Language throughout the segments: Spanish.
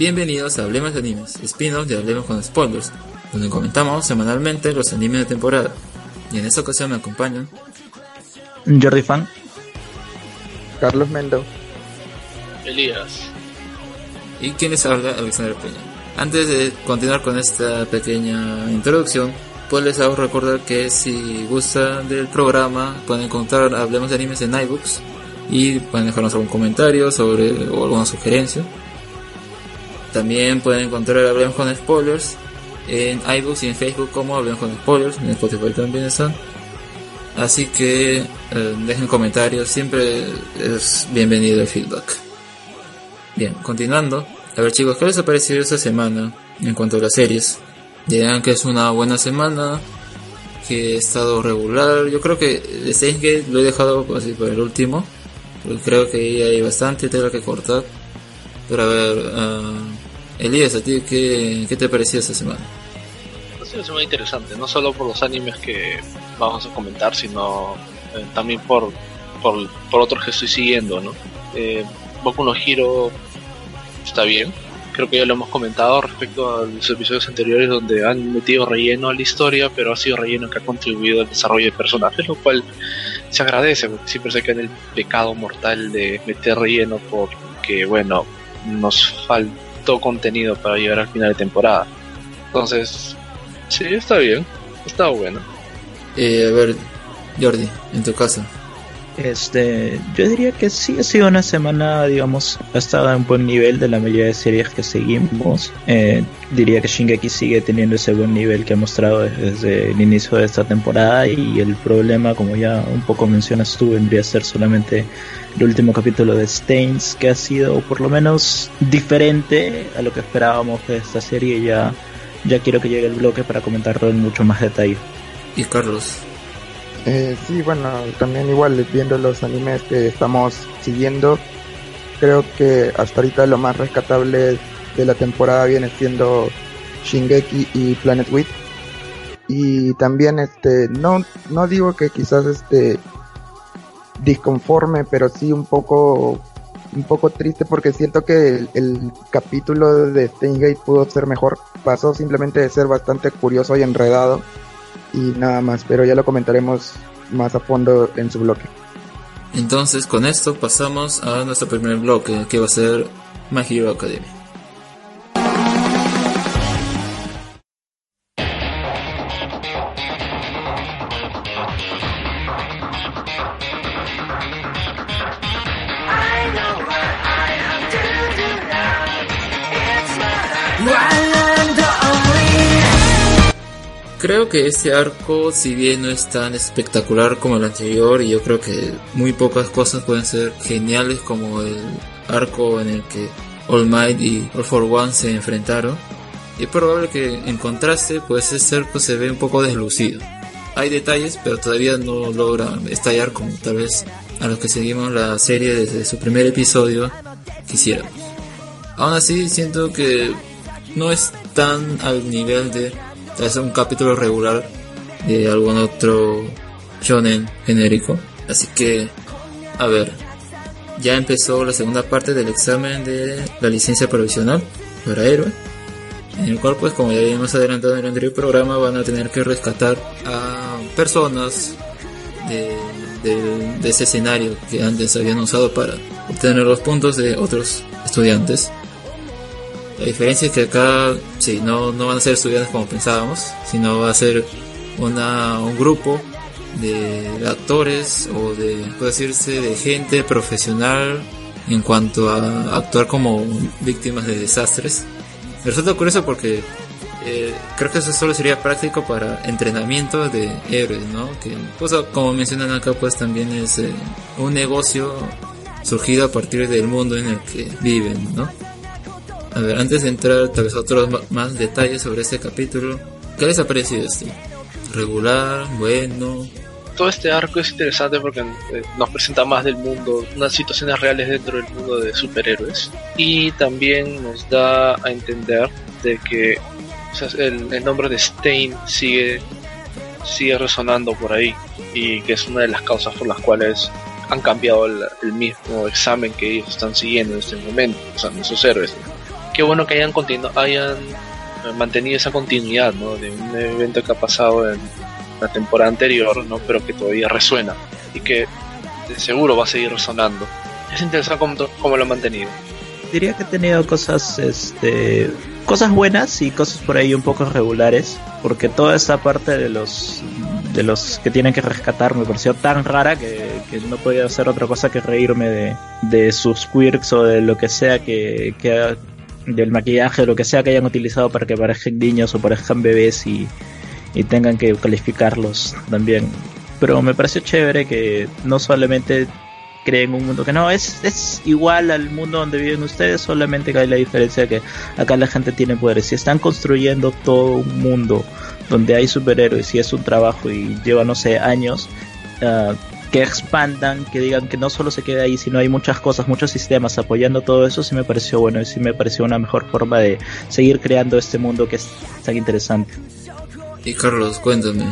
Bienvenidos a Hablemos de Animes, spin-off de Hablemos con Spoilers, donde comentamos semanalmente los animes de temporada. Y en esta ocasión me acompañan Jordi Fan, Carlos Mendo, Elías y quien les habla, Alexander Peña. Antes de continuar con esta pequeña introducción, pues les hago recordar que si gustan del programa pueden encontrar Hablemos de Animes en iBooks y pueden dejarnos algún comentario sobre o alguna sugerencia. También pueden encontrar Hablemos con Spoilers en iBooks y en Facebook como Hablemos con Spoilers, en Spotify también están. Así que eh, dejen comentarios, siempre es bienvenido el feedback. Bien, continuando. A ver chicos, ¿qué les ha parecido esta semana en cuanto a las series? Dirán que es una buena semana, que he estado regular. Yo creo que de Gate lo he dejado así para el último, porque creo que hay bastante tela que cortar. Pero a ver, uh, Elías, ¿a ti qué, qué te pareció esta semana? Ha sido una semana interesante, no solo por los animes que vamos a comentar, sino eh, también por, por, por, otros que estoy siguiendo, ¿no? Eh, Boku no Hero está bien, creo que ya lo hemos comentado respecto a los episodios anteriores donde han metido relleno a la historia, pero ha sido relleno que ha contribuido al desarrollo de personajes, lo cual se agradece, porque siempre se queda en el pecado mortal de meter relleno porque, bueno, nos contenido para llegar al final de temporada. Entonces, sí, está bien, está bueno. Eh, a ver, Jordi, en tu caso, este, yo diría que sí ha sido una semana, digamos, ha estado en un buen nivel de la mayoría de series que seguimos. Eh, diría que Shingeki sigue teniendo ese buen nivel que ha mostrado desde el inicio de esta temporada y el problema, como ya un poco mencionas tú, vendría a ser solamente el último capítulo de Stains, que ha sido por lo menos diferente a lo que esperábamos de esta serie. Ya, ya quiero que llegue el bloque para comentarlo en mucho más detalle. Y Carlos, eh, sí, bueno, también igual viendo los animes que estamos siguiendo, creo que hasta ahorita lo más rescatable de la temporada viene siendo Shingeki y Planet Wit. Y también este no no digo que quizás este disconforme, pero sí un poco un poco triste porque siento que el, capítulo de Steingate pudo ser mejor. Pasó simplemente de ser bastante curioso y enredado y nada más, pero ya lo comentaremos más a fondo en su bloque. Entonces con esto pasamos a nuestro primer bloque que va a ser My Hero. Creo que este arco, si bien no es tan espectacular como el anterior, y yo creo que muy pocas cosas pueden ser geniales como el arco en el que All Might y All for One se enfrentaron, es probable que en contraste, pues ese arco se ve un poco deslucido. Hay detalles, pero todavía no logra estallar como tal vez a los que seguimos la serie desde su primer episodio quisiéramos. Aún así, siento que no es tan al nivel de es un capítulo regular de algún otro shonen genérico. Así que, a ver, ya empezó la segunda parte del examen de la licencia provisional para héroe. En el cual, pues, como ya habíamos adelantado en el anterior programa, van a tener que rescatar a personas de, de ese escenario que antes habían usado para obtener los puntos de otros estudiantes. La diferencia es que acá, sí, no, no van a ser estudiantes como pensábamos, sino va a ser una, un grupo de actores o de, puede decirse, de gente profesional en cuanto a actuar como víctimas de desastres. Me resulta curioso porque eh, creo que eso solo sería práctico para entrenamiento de héroes, ¿no? Que, pues, como mencionan acá, pues también es eh, un negocio surgido a partir del mundo en el que viven, ¿no? A ver, antes de entrar tal vez a otros más detalles sobre este capítulo, ¿qué les ha parecido este? ¿Regular? ¿Bueno? Todo este arco es interesante porque eh, nos presenta más del mundo, unas situaciones reales dentro del mundo de superhéroes y también nos da a entender de que el, nombre de Stein sigue, sigue resonando por ahí y que es una de las causas por las cuales han cambiado el, mismo examen que ellos están siguiendo en este momento, o sea, nuestros héroes qué bueno que hayan, hayan mantenido esa continuidad, ¿no? De un evento que ha pasado en la temporada anterior, ¿no? Pero que todavía resuena y que de seguro va a seguir resonando. Es interesante cómo, cómo lo han mantenido. Diría que ha tenido cosas, este, cosas buenas y cosas por ahí un poco regulares, porque toda esa parte de los de los que tienen que rescatar me pareció tan rara que, no podía hacer otra cosa que reírme de, de sus quirks o de lo que sea que, que del maquillaje, lo que sea que hayan utilizado para que parezcan niños o parezcan bebés y, y tengan que calificarlos también. Pero me pareció chévere que no solamente creen un mundo que no es, es igual al mundo donde viven ustedes, solamente que hay la diferencia que acá la gente tiene poderes. y están construyendo todo un mundo donde hay superhéroes y es un trabajo y lleva, no sé, años, uh, que expandan, que digan que no solo se quede ahí, sino hay muchas cosas, muchos sistemas apoyando todo eso, sí me pareció bueno y sí me pareció una mejor forma de seguir creando este mundo que es tan interesante. Y Carlos, cuéntame,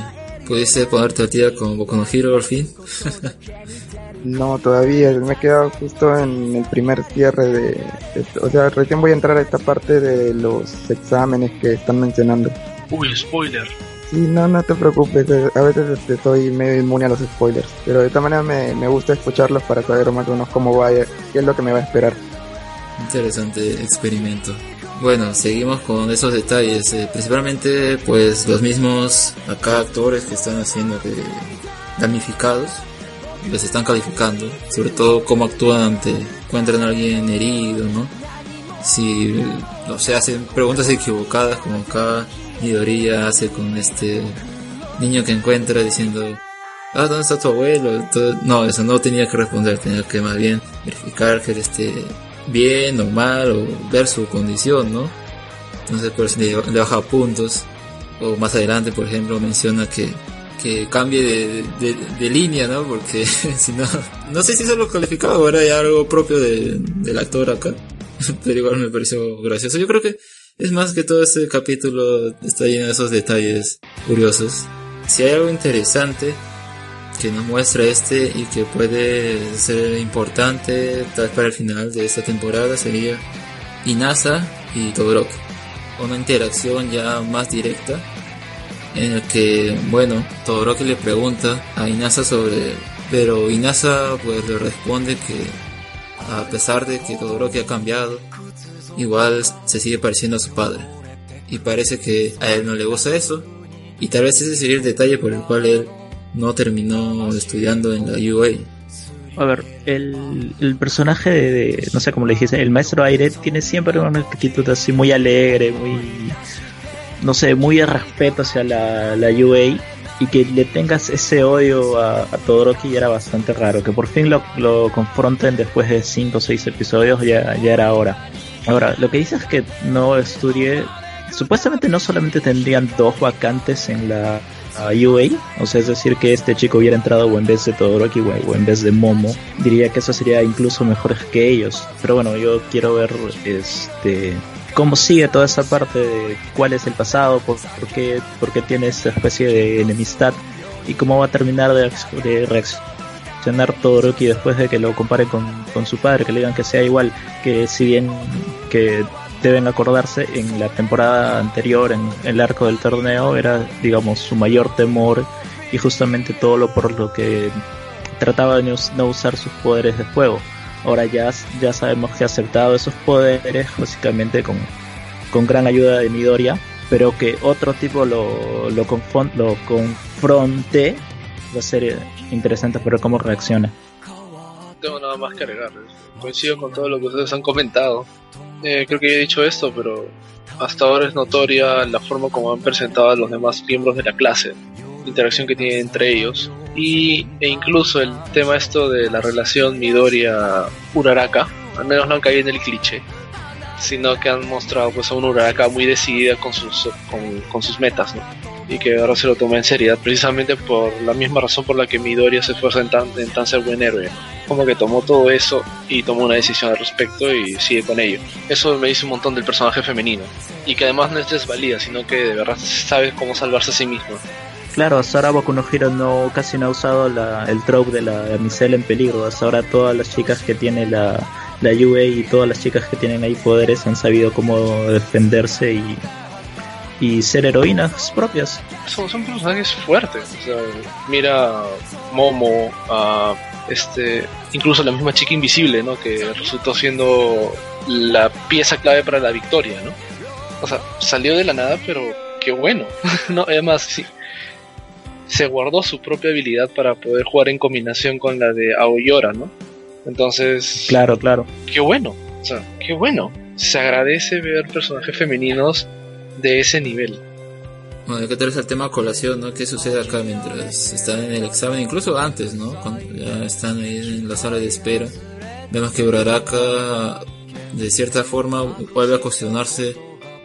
¿pudiste ponerte a tía con Boku no Hero al fin? no, todavía, me he quedado justo en el primer cierre de, O sea, recién voy a entrar a esta parte de los exámenes que están mencionando. Uy, spoiler. Sí, no, no te preocupes, eh, a veces este, estoy medio inmune a los spoilers, pero de esta manera me, me gusta escucharlos para saber más o menos cómo va, qué es lo que me va a esperar. Interesante experimento. Bueno, seguimos con esos detalles, eh, principalmente pues los mismos acá actores que están haciendo de damnificados, los están calificando, sobre todo cómo actúan ante encuentran a alguien herido, ¿no? Si, o sea, hacen preguntas equivocadas como acá Midoriya hace con este niño que encuentra diciendo, ah, ¿dónde está tu abuelo? no, eso no tenía que responder, tenía que más bien verificar que él esté bien o mal o ver su condición, ¿no? Entonces por eso le, baja puntos. O más adelante, por ejemplo, menciona que, que cambie de, de, línea, ¿no? Porque si no, no sé si eso lo calificaba o era ya algo propio de, del actor acá. Pero igual me pareció gracioso. Yo creo que es más que todo este capítulo está lleno de esos detalles curiosos. Si hay algo interesante que nos muestra este y que puede ser importante tal para el final de esta temporada sería Inasa y Todoroki. Una interacción ya más directa en el que, bueno, Todoroki le pregunta a Inasa sobre... Pero Inasa pues le responde que a pesar de que Todoroki ha cambiado, igual se sigue pareciendo a su padre. Y parece que a él no le gusta eso. Y tal vez ese sería el detalle por el cual él no terminó estudiando en la UA. A ver, el, el personaje de, no sé cómo le dijiste, el maestro Aire tiene siempre una actitud así muy alegre, muy, no sé, muy de respeto hacia la, la UA y que le tengas ese odio a, a Todoroki ya era bastante raro. Que por fin lo, lo confronten después de 5 o 6 episodios ya, ya era hora. Ahora, lo que dices es que no estudié. Supuestamente no solamente tendrían dos vacantes en la UA, o sea, es decir, que este chico hubiera entrado en vez de Todoroki o en vez de Momo, diría que eso sería incluso mejor que ellos. Pero bueno, yo quiero ver este cómo sigue toda esa parte de cuál es el pasado, por, qué, por qué tiene esta especie de enemistad y cómo va a terminar de reaccionar todo Todoroki después de que lo compare con, con, su padre, que le digan que sea igual, que si bien que deben acordarse en la temporada anterior, en el arco del torneo, era digamos su mayor temor y justamente todo lo por lo que trataba de no usar sus poderes de fuego. Ahora ya, ya sabemos que ha aceptado esos poderes básicamente con, con gran ayuda de Midoriya, pero que otro tipo lo, lo, lo confronte va a ser interesante ver cómo reacciona. No tengo nada más que agregar. Coincido con todo lo que ustedes han comentado. Eh, creo que ya he dicho esto, pero hasta ahora es notoria la forma como han presentado a los demás miembros de la clase, la interacción que tienen entre ellos, y, e incluso el tema esto de la relación Midoriya-Uraraka, al menos no han caído en el cliché, sino que han mostrado pues a un Uraraka muy decidida con sus, con, con sus metas, ¿no? Y que ahora se lo toma en seriedad, precisamente por la misma razón por la que Midoriya se esfuerza en tan, tan ser buen héroe. Como que tomó todo eso y tomó una decisión al respecto y sigue con ello. Eso me dice un montón del personaje femenino. Y que además no es desvalida, sino que de verdad sabe cómo salvarse a sí mismo. Claro, hasta ahora Boku no Hero no, casi no ha usado la, el trope de la damisela en peligro. Hasta ahora todas las chicas que tiene la, la Yue y todas las chicas que tienen ahí poderes han sabido cómo defenderse y, y ser heroínas propias. Son, son personajes fuertes. O sea, mira Momo, a este, incluso la misma chica invisible, ¿no? Que resultó siendo la pieza clave para la victoria, ¿no? O sea, salió de la nada, pero qué bueno. no, además, sí, se guardó su propia habilidad para poder jugar en combinación con la de Aoyora, ¿no? Entonces. Claro, claro. Qué bueno. O sea, qué bueno. Se agradece ver personajes femeninos de ese nivel. Bueno, hay que traer el tema colación, ¿no? ¿Qué sucede acá mientras están en el examen? Incluso antes, ¿no? Cuando ya están ahí en la sala de espera. Vemos que Uraraka, de cierta forma, vuelve a cuestionarse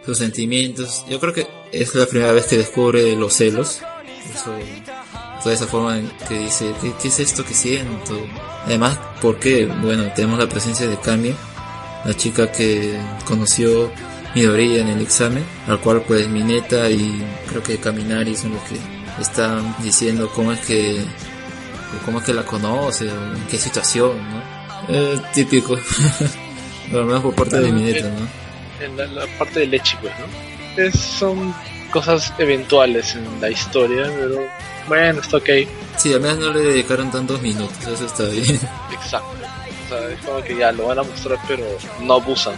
sus sentimientos. Yo creo que es la primera vez que descubre los celos. Eso, toda esa forma en que dice, ¿qué, ¿qué, es esto que siento? Además, porque, bueno, tenemos la presencia de Kami, la chica que conoció Midoriya en el examen, al cual pues Mineta y creo que Kaminari son los que están diciendo cómo es que cómo es que la conoce o en qué situación, ¿no? Eh, típico. Lo menos por parte de Mineta, ¿no? En la, la parte de Lechi, pues, ¿no? Es, son cosas eventuales en la historia, pero bueno, está ok. Sí, al menos no le dedicaron tantos minutos, eso está bien. Exacto. O sea, es como que ya lo van a mostrar, pero no abusan.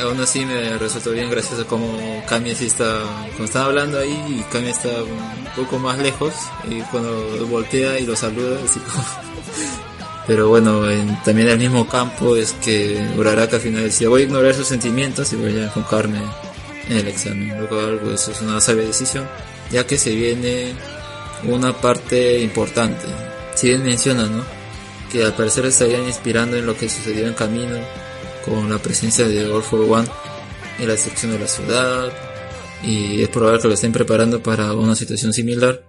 Aún así me resultó bien gracias a cómo Kami sí está, cuando estaba hablando ahí y Kami está un poco más lejos y cuando voltea y lo saluda así como... Pero bueno, en, también el mismo campo es que Uraraka al final decía voy a ignorar sus sentimientos y voy a enfocarme en el examen, lo cual pues es una sabia decisión, ya que se viene una parte importante. Si bien menciona, ¿no? Que al parecer estarían inspirando en lo que sucedió en camino con la presencia de All for One en la destrucción de la ciudad y es probable que lo estén preparando para una situación similar.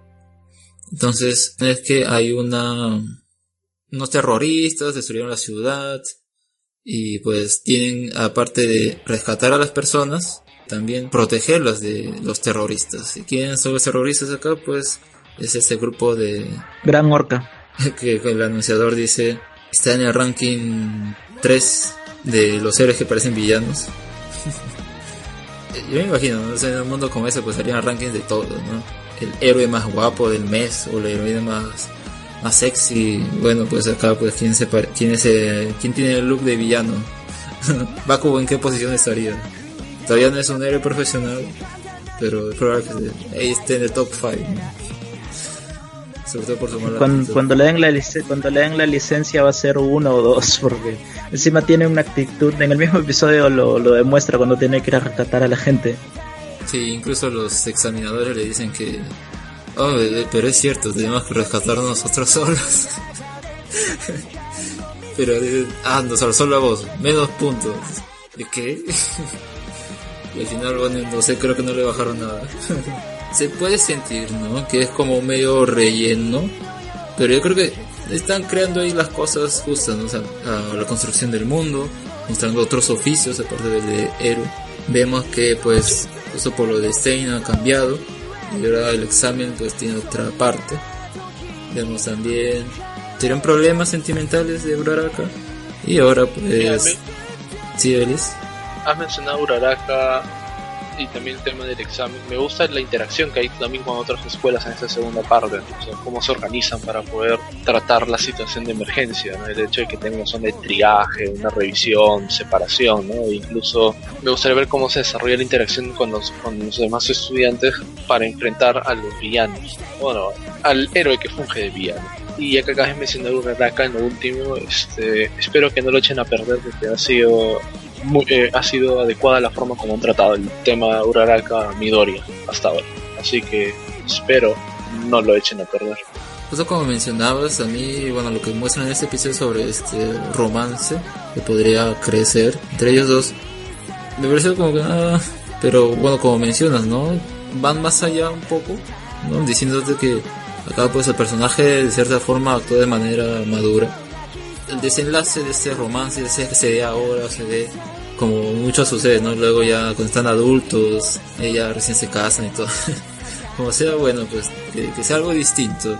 Entonces es que hay una unos terroristas destruyeron la ciudad y pues tienen aparte de rescatar a las personas también protegerlas de los terroristas. ¿Y quiénes son los terroristas acá? Pues es este grupo de Gran Orca que el anunciador dice está en el ranking 3 de los héroes que parecen villanos. Yo me imagino, ¿no? en un mundo como ese pues harían rankings de todo, ¿no? El héroe más guapo del mes o la heroína más, más sexy. Bueno, pues acá pues quién se quién es quién tiene el look de villano. Bakugo en qué posición estaría. Todavía no es un héroe profesional, pero es probable que esté en el top 5. Sobre todo por su mala cuando, cuando, le den la cuando le den la licencia va a ser uno o dos, porque encima tiene una actitud, en el mismo episodio lo, lo demuestra cuando tiene que ir a rescatar a la gente. Sí, incluso los examinadores le dicen que, oh, pero es cierto, tenemos que rescatar nosotros solos. pero ah, no, solo a vos, menos puntos. ¿De qué? y al final, bueno, no sé, creo que no le bajaron nada. Se puede sentir, ¿no? Que es como medio relleno, pero yo creo que están creando ahí las cosas justas, ¿no? O sea, a la construcción del mundo, mostrando otros oficios aparte del de héroe. Vemos que pues eso por lo de Stein ha cambiado y ahora el examen pues tiene otra parte. Vemos también tienen problemas sentimentales de Uraraka y ahora pues sí. Has mencionado Uraraka y también el tema del examen. Me gusta la interacción que hay también con otras escuelas en esta segunda parte, o sea, cómo se organizan para poder tratar la situación de emergencia, ¿no? el hecho de que tengan zona de triaje, una revisión, separación, ¿no? E incluso me gustaría ver cómo se desarrolla la interacción con los, con los demás estudiantes para enfrentar a los villanos, bueno, al héroe que funge de villano. Y ya que acabas de mencionar Uraraka en lo último, este, espero que no lo echen a perder porque ha sido muy, eh, ha sido adecuada la forma como han tratado el tema Uraraka Midoriya hasta ahora. Así que espero no lo echen a perder. Justo como mencionabas, a mí, bueno, lo que muestran en este episodio sobre este romance que podría crecer entre ellos dos, me parece como que ah, pero bueno, como mencionas, ¿no? Van más allá un poco, ¿no? Diciéndote que acá pues el personaje de cierta forma actúa de manera madura el desenlace de este romance, sea que se dé ahora, se dé como mucho sucede, ¿no? Luego ya cuando están adultos, ella recién se casan y todo. como sea, bueno, pues que, sea algo distinto.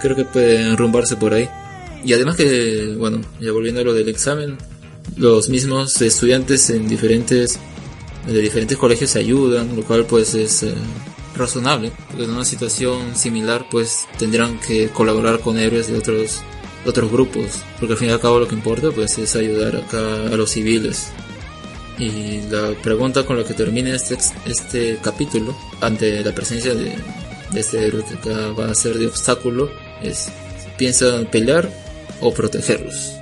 Creo que puede enrumbarse por ahí. Y además que, bueno, ya volviendo a lo del examen, los mismos estudiantes en diferentes de diferentes colegios se ayudan, lo cual pues es eh, razonable, porque en una situación similar pues tendrán que colaborar con héroes de otros otros grupos, porque al fin y al cabo lo que importa pues es ayudar acá a los civiles. Y la pregunta con la que termina este, este capítulo, ante la presencia de, este héroe que acá va a ser de obstáculo, es ¿piensan pelear o protegerlos?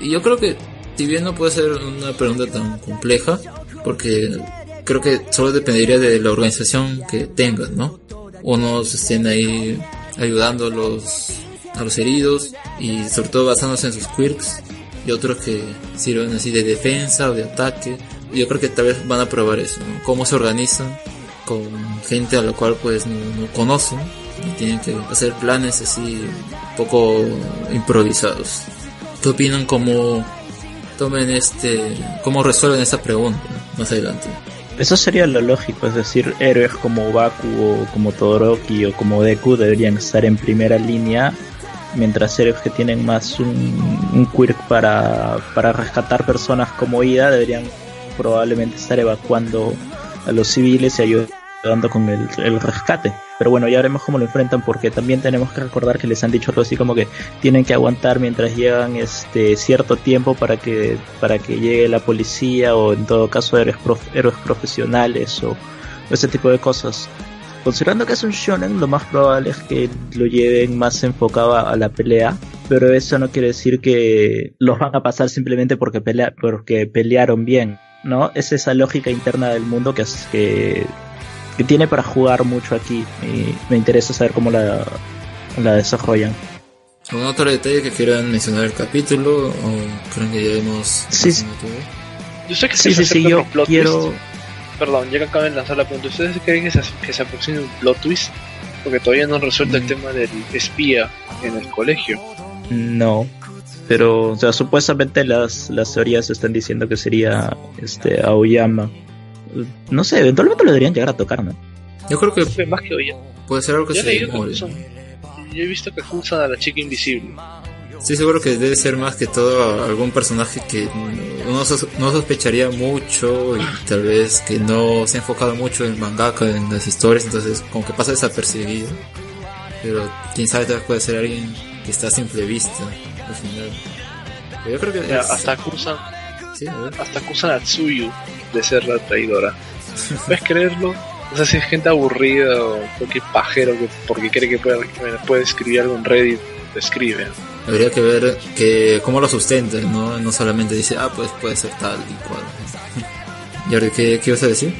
Y yo creo que, si bien no puede ser una pregunta tan compleja, porque creo que solo dependería de la organización que tengan, ¿no? Unos estén ahí ayudando a los heridos y sobre todo basándose en sus quirks y otros que sirven así de defensa o de ataque. Yo creo que tal vez van a probar eso, ¿no? Cómo se organizan con gente a la cual pues no, conocen y tienen que hacer planes así un poco improvisados. ¿Qué opinan cómo tomen este, cómo resuelven esa pregunta más adelante? Eso sería lo lógico, es decir, héroes como Baku o como Todoroki o como Deku deberían estar en primera línea, mientras héroes que tienen más un, quirk para, para rescatar personas como Ida deberían probablemente estar evacuando a los civiles y ayudando con el, el, rescate. Pero bueno, ya veremos cómo lo enfrentan porque también tenemos que recordar que les han dicho algo así como que tienen que aguantar mientras llegan este cierto tiempo para que para que llegue la policía o en todo caso héroes, prof, héroes profesionales o ese tipo de cosas. Considerando que es un shonen, lo más probable es que lo lleven más enfocado a la pelea, pero eso no quiere decir que los van a pasar simplemente porque, pelea, porque pelearon bien. ¿no? Es esa lógica interna del mundo que, es, que, que tiene para jugar mucho aquí y me interesa saber cómo la, la desarrollan. ¿Algún otro detalle que quieran mencionar el capítulo o creen que ya hemos... Sí, sí. Yo sé que sí, se sí, sí, yo quiero... Twist. Perdón, ya que acaban de lanzar la pregunta, ¿ustedes creen que se, que se aproxime un plot twist? Porque todavía no han resuelto mm. el tema del espía en el colegio. No, pero o sea supuestamente las, las teorías están diciendo que sería este Aoyama no sé eventualmente lo deberían llegar a tocar no yo creo que sí, más que Aoyama. puede ser algo que yo se demore yo he visto que acusan a la chica invisible Estoy seguro que debe ser más que todo algún personaje que no, sos, no sospecharía mucho y tal vez que no se ha enfocado mucho en mangaka, en las historias, entonces como que pasa desapercibido. Pero quién sabe, tal vez puede ser alguien que está a simple vista al final. Pero yo creo que es- hasta acusan Sí, a ver. hasta acusan a Tsuyu de ser la traidora ¿puedes creerlo? no sé si es gente aburrida o cualquier pajero que porque cree que puede, que puede escribir algo en Reddit lo escribe Habría que ver que cómo lo sustenta, ¿no? No solamente dice, ah, pues puede ser tal y cual. Jordi, ¿qué, qué ibas a decir?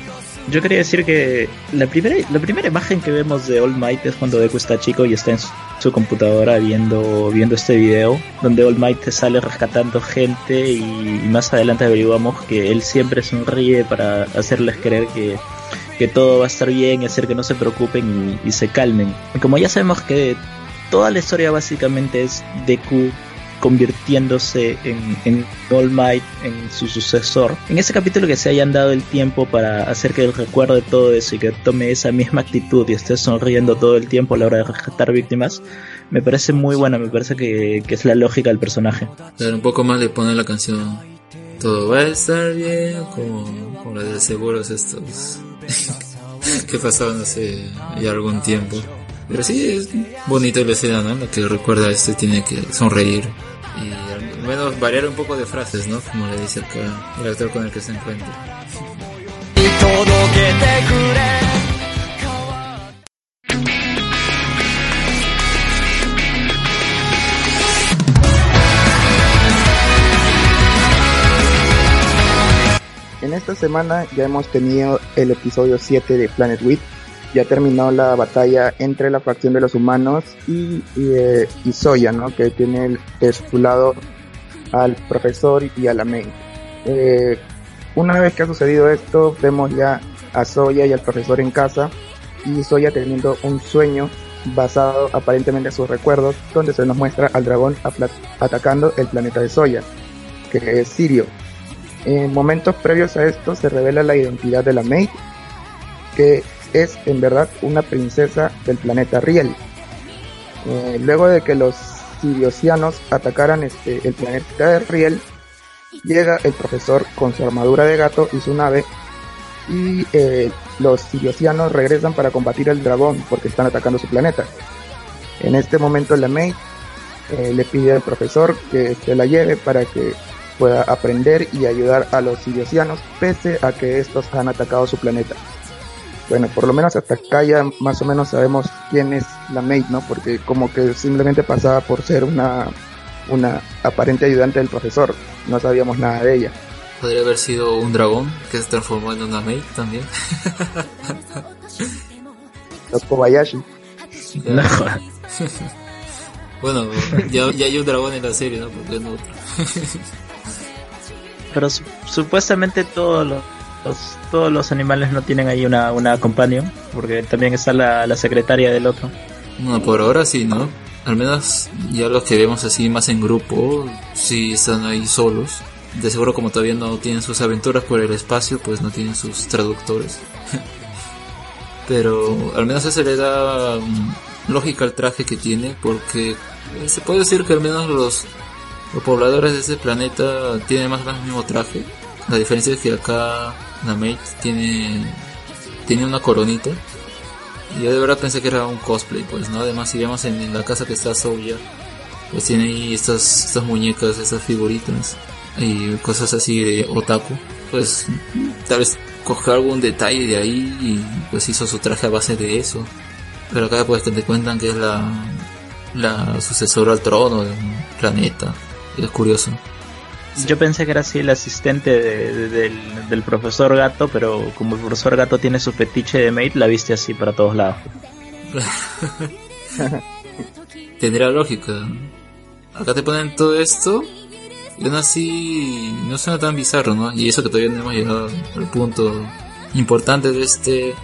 yo quería decir que la primera la primera imagen que vemos de All Might es cuando Deku está chico y está en su, su computadora viendo viendo este video donde All Might sale rescatando gente y, y más adelante averiguamos que él siempre sonríe para hacerles creer que que todo va a estar bien y hacer que no se preocupen y, y se calmen. Y como ya sabemos que toda la historia básicamente es Deku convirtiéndose en, en All Might, en su sucesor. En ese capítulo que se hayan dado el tiempo para hacer que él recuerde todo eso y que tome esa misma actitud y esté sonriendo todo el tiempo a la hora de rescatar víctimas, me parece muy buena, me parece que, es la lógica del personaje. Un poco más le pone la canción Todo va a estar bien, como, como la de seguros estos que pasaban hace ya algún tiempo. Pero sí, es bonito la escena, ¿no? La que recuerda este tiene que sonreír y al menos variar un poco de frases, ¿no? Como le dice acá el actor con el que se encuentra. En esta semana ya hemos tenido el episodio 7 de Planet Weed. Ya terminó la batalla entre la facción de los humanos y, y, eh, Soya, ¿no? Que tiene el- de su al profesor y a la Mei. Eh, una vez que ha sucedido esto, vemos ya a Soya y al profesor en casa y Soya teniendo un sueño basado aparentemente en sus recuerdos, donde se nos muestra al dragón atacando el planeta de Soya, que es Sirio. En momentos previos a esto se revela la identidad de la Maid, que es en verdad una princesa del planeta Riel. Eh, luego de que los siriosianos atacaran este, el planeta de Riel, llega el profesor con su armadura de gato y su nave y eh, los siriosianos regresan para combatir al dragón porque están atacando su planeta. En este momento la May eh, le pide al profesor que se la lleve para que pueda aprender y ayudar a los siriosianos pese a que estos han atacado su planeta. Bueno, por lo menos hasta acá ya más o menos sabemos quién es la May, ¿no? Porque como que simplemente pasaba por ser una, una aparente ayudante del profesor, no sabíamos nada de ella. Podría haber sido un dragón que se transformó en una May también. Los Kobayashi. bueno, ya, ya, hay un dragón en la serie, ¿no? Porque no otro. Pero supuestamente todos los, todos los animales no tienen ahí una, una companion, porque también está la, la secretaria del otro. No, por ahora sí, ¿no? Al menos ya los que vemos así más en grupo, sí están ahí solos de seguro como todavía no tienen sus aventuras por el espacio, pues no tienen sus traductores. Pero al menos eso le da mm, lógica al traje que tiene, porque eh, se puede decir que al menos los, los pobladores de ese planeta tienen más o menos el mismo traje. La diferencia es que acá Namate tiene, tiene una coronita. Y yo de verdad pensé que era un cosplay, pues, ¿no? Además, si vemos en, la casa que está Soya, pues tiene ahí estas, estas muñecas, estas figuritas y cosas así de otaku, pues tal vez coge algún detalle de ahí y pues hizo su traje a base de eso. Pero acá pues que te cuentan que es la, la sucesora al trono de un planeta. Es curioso. Yo pensé que era así el asistente del, del, profesor gato, pero como el profesor gato tiene su fetiche de maid, la viste así para todos lados. Tendría lógica. Acá te ponen todo esto y aún así no suena tan bizarro, ¿no? Y eso que todavía no hemos llegado al punto importante de este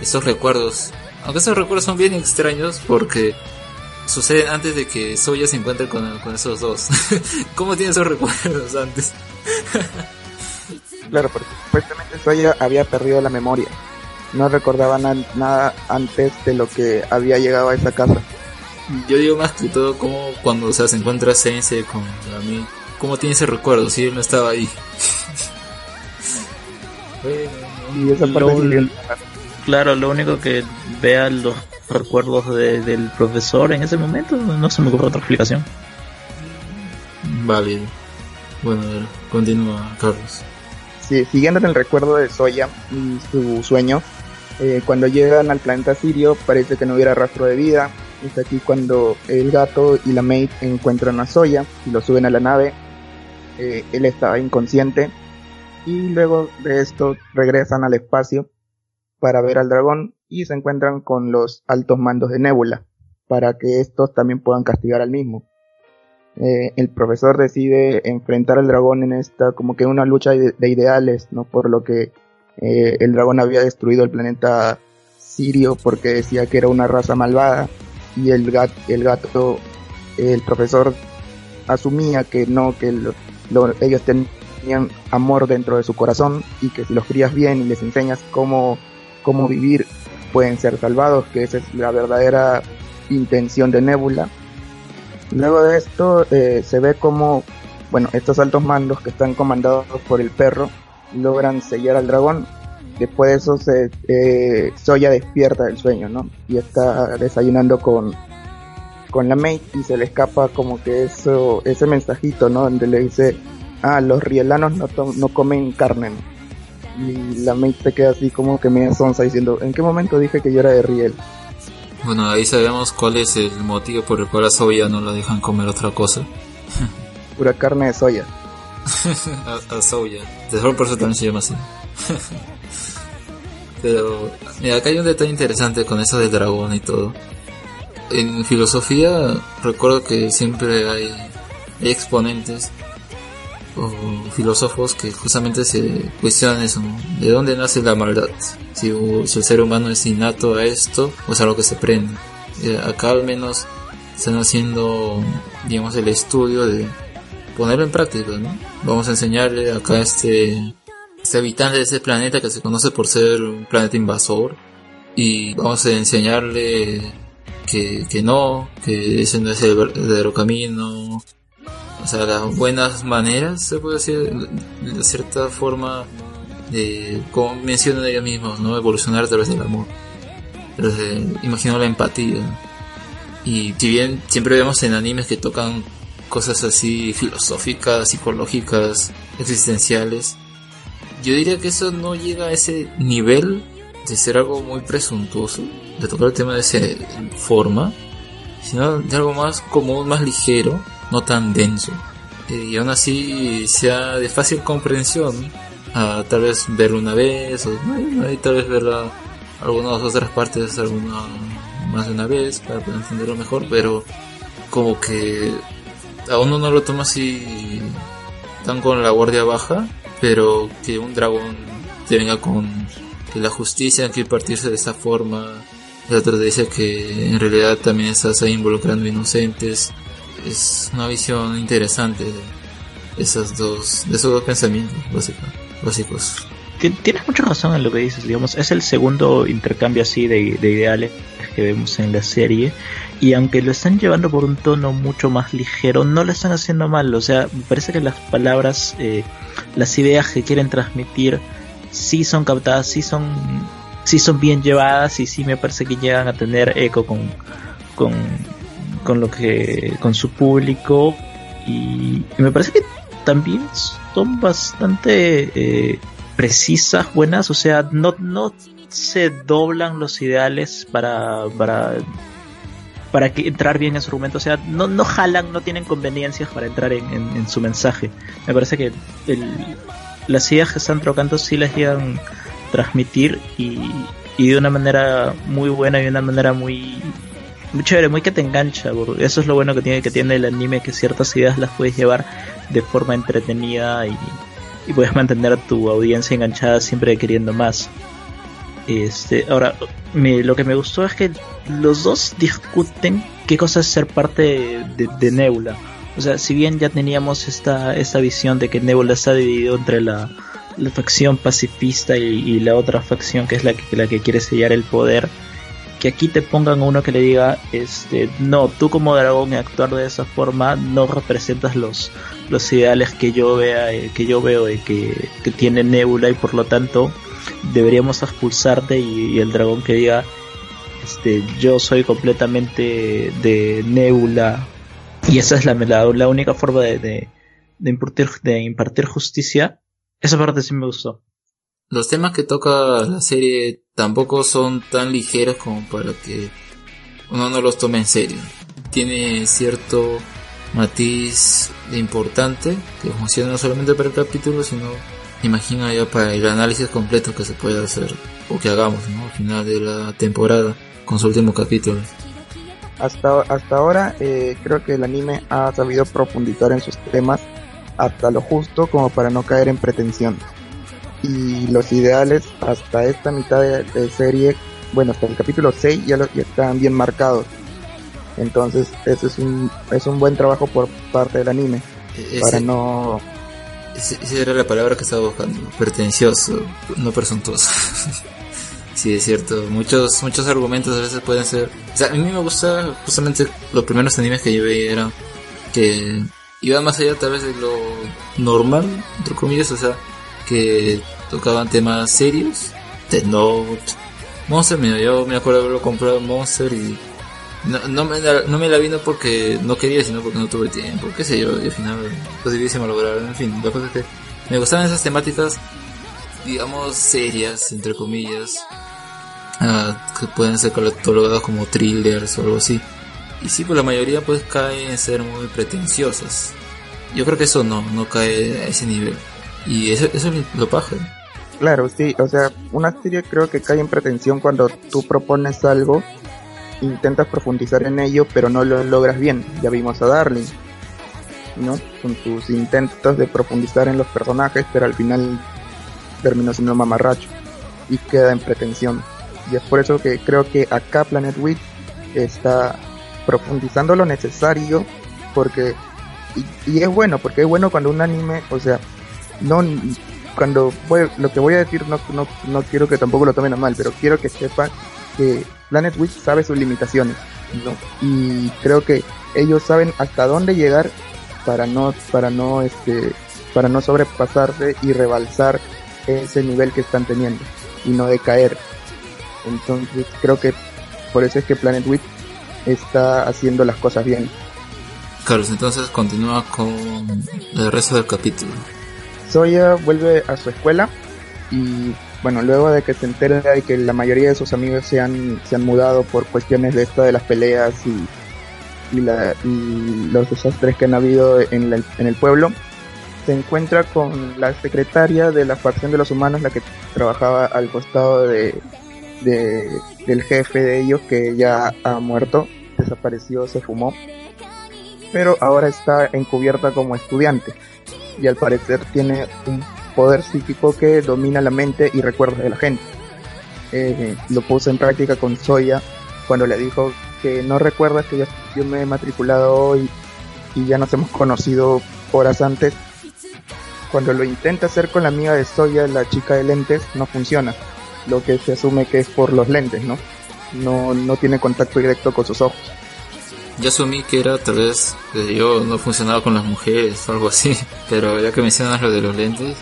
estos recuerdos. Aunque esos recuerdos son bien extraños porque suceden antes de que Soya se encuentre con, con esos dos. ¿Cómo tiene esos recuerdos antes? claro, porque supuestamente Soya había perdido la memoria. No recordaba nada antes de lo que había llegado a esa casa. Yo digo más que todo como cuando se encuentra Sensei con mí cómo tiene ese recuerdo si él no estaba ahí. claro, lo único que vea los recuerdos del profesor en ese momento, no se me ocurre otra explicación. Válido. Bueno, continúa, Carlos. Sí, siguiendo en el recuerdo de Soya y su sueño, eh, cuando llegan al planeta Sirio parece que no hubiera rastro de vida. Es aquí cuando el gato y la maid encuentran a Soya y lo suben a la nave eh, él estaba inconsciente y luego de esto regresan al espacio para ver al dragón y se encuentran con los altos mandos de Nebula para que estos también puedan castigar al mismo. Eh, el profesor decide enfrentar al dragón en esta como que una lucha de, ideales, no por lo que eh, el dragón había destruido el planeta Sirio porque decía que era una raza malvada y el el gato, el profesor asumía que no, que el, ellos tenían amor dentro de su corazón y que si los crías bien y les enseñas cómo, cómo vivir, pueden ser salvados, que esa es la verdadera intención de Nebula. Luego de esto eh, se ve como, bueno, estos altos mandos que están comandados por el perro logran sellar al dragón. Después de eso se, eh, Soya despierta del sueño, ¿no? Y está desayunando con, con la mate y se le escapa como que eso, ese mensajito, ¿no? Donde le dice, ah, los rielanos no, no comen carne. Y la mate se queda así como que me sonsa diciendo, ¿en qué momento dije que yo era de riel? Bueno, ahí sabemos cuál es el motivo por el cual a soya no la dejan comer otra cosa. Pura carne de soya. a, soya. De por eso también se llama así. Pero, mira, acá hay un detalle interesante con eso del dragón y todo en filosofía recuerdo que siempre hay, exponentes o filósofos que justamente se cuestionan eso, ¿de dónde nace la maldad? Si, el ser humano es innato a esto o es algo que se prende. Eh, acá al menos están haciendo, digamos, el estudio de ponerlo en práctica, ¿no? Vamos a enseñarle acá a este, este habitante de ese planeta que se conoce por ser un planeta invasor y vamos a enseñarle que, que no, que ese no es el verdadero camino. O sea, las buenas maneras, se puede decir, de cierta forma, de, como mencionan ellos mismos, ¿no? Evolucionar a través del amor, imagino la empatía. Y si bien siempre vemos en animes que tocan cosas así filosóficas, psicológicas, existenciales, yo diría que eso no llega a ese nivel de ser algo muy presuntuoso, de tocar el tema de esa forma, sino de algo más común, más ligero, no tan denso. Y aún así sea de fácil comprensión, a tal vez verlo una vez, o tal vez verla algunas otras partes alguna más de una vez para poder entenderlo mejor, pero como que a uno no lo toma así tan con la guardia baja, pero que un dragón te venga con que la justicia que partirse de esa forma. Otro te dice que en realidad también estás ahí involucrando inocentes. Es una visión interesante de esas dos, de esos dos pensamientos básicos. Tienes mucha razón en lo que dices, digamos, es el segundo intercambio así de, de ideales que vemos en la serie y aunque lo están llevando por un tono mucho más ligero, no lo están haciendo mal, o sea, me parece que las palabras, eh, las ideas que quieren transmitir sí son captadas, sí son, sí son bien llevadas y sí me parece que llegan a tener eco con, con lo que, con su público y, me parece que también son bastante eh, precisas, buenas, o sea, no, no se doblan los ideales para, para, para que entrar bien en su argumento, o sea, no, no jalan, no tienen conveniencias para entrar en, su mensaje. Me parece que las ideas que están trocando sí las llegan a transmitir y, de una manera muy buena y de una manera muy muy chévere, muy que te engancha, eso es lo bueno que tiene que tiene el anime que ciertas ideas las puedes llevar de forma entretenida y, puedes mantener a tu audiencia enganchada siempre queriendo más. Este, ahora, lo que me gustó es que los dos discuten qué cosa es ser parte de Nebula. O sea, si bien ya teníamos esta, esta visión de que Nebula está dividido entre la, facción pacifista y, la otra facción que es la que, la que quiere sellar el poder, que aquí te pongan uno que le diga, este, no, tú como dragón y actuar de esa forma no representas los, los ideales que yo vea, eh, que yo veo y que, que, tiene Nebula y por lo tanto deberíamos expulsarte y, el dragón que diga, este, yo soy completamente de Nebula y esa es la, la, única forma de, de, de, impartir, de impartir justicia. Esa parte sí me gustó. Los temas que toca la serie tampoco son tan ligeros como para que uno no los tome en serio. Tiene cierto matiz importante que funciona no solamente para el capítulo, sino imagino ya para el análisis completo que se puede hacer o que hagamos al final de la temporada con su último capítulo hasta, hasta ahora eh, creo que el anime ha sabido profundizar en sus temas hasta lo justo como para no caer en pretensión. Y los ideales hasta esta mitad de, serie, bueno, hasta el capítulo 6 ya, ya están bien marcados. Entonces, ese es un, es un buen trabajo por parte del anime. E-, para no... Esa era la palabra que estaba buscando. Pretencioso, no presuntuoso. Sí, es cierto. Muchos, muchos argumentos a veces pueden ser. O sea, a mí me gusta justamente los primeros animes que yo veía eran que iban más allá tal vez de lo normal, entre comillas, o sea, que tocaban temas serios. The Note, Monster, mira, yo me acuerdo haberlo comprado Monster y no, no, me, no me la vino porque no quería, sino porque no tuve tiempo, qué sé yo, y al final lo difícil lograr, en fin, la cosa es que me gustaban esas temáticas, digamos, serias, entre comillas, Ah, que pueden ser catalogadas como thrillers o algo así. Y sí, pues la mayoría pues cae en ser muy pretenciosas. Yo creo que eso no, no cae a ese nivel. Y eso, es lo paja. Claro, sí, o sea, una serie creo que cae en pretensión cuando tú propones algo, intentas profundizar en ello, pero no lo logras bien. Ya vimos a Darling, ¿no? Con sus intentos de profundizar en los personajes, pero al final terminó siendo mamarracho y queda en pretensión. Y es por eso que creo que acá Planet Week está profundizando lo necesario porque y, es bueno porque es bueno cuando un anime o sea no cuando voy, lo que voy a decir no, no, no quiero que tampoco lo tomen a mal pero quiero que sepan que Planet Week sabe sus limitaciones ¿no? y creo que ellos saben hasta dónde llegar para no, para no, este, para no sobrepasarse y rebalsar ese nivel que están teniendo y no decaer. Entonces creo que por eso es que Planet Wit está haciendo las cosas bien. Carlos, entonces continúa con el resto del capítulo. Soya vuelve a su escuela y bueno, luego de que se entera de que la mayoría de sus amigos se han, se han mudado por cuestiones de esta de las peleas y, y, la, y los desastres que han habido en, en el pueblo, se encuentra con la secretaria de la facción de los humanos, la que trabajaba al costado de, del jefe de ellos, que ya ha muerto, desapareció, se fumó, pero ahora está encubierta como estudiante y al parecer tiene un poder psíquico que domina la mente y recuerdos de la gente. Eh, lo puso en práctica con Soya cuando le dijo que no recuerdas que yo, yo me he matriculado hoy y ya nos hemos conocido horas antes cuando lo intenta hacer con la amiga de Soya, la chica de lentes, no funciona. Lo que se asume que es por los lentes, ¿no? No, no tiene contacto directo con sus ojos. Yo asumí que era tal vez yo no funcionaba con las mujeres o algo así, pero ya que mencionas lo de los lentes,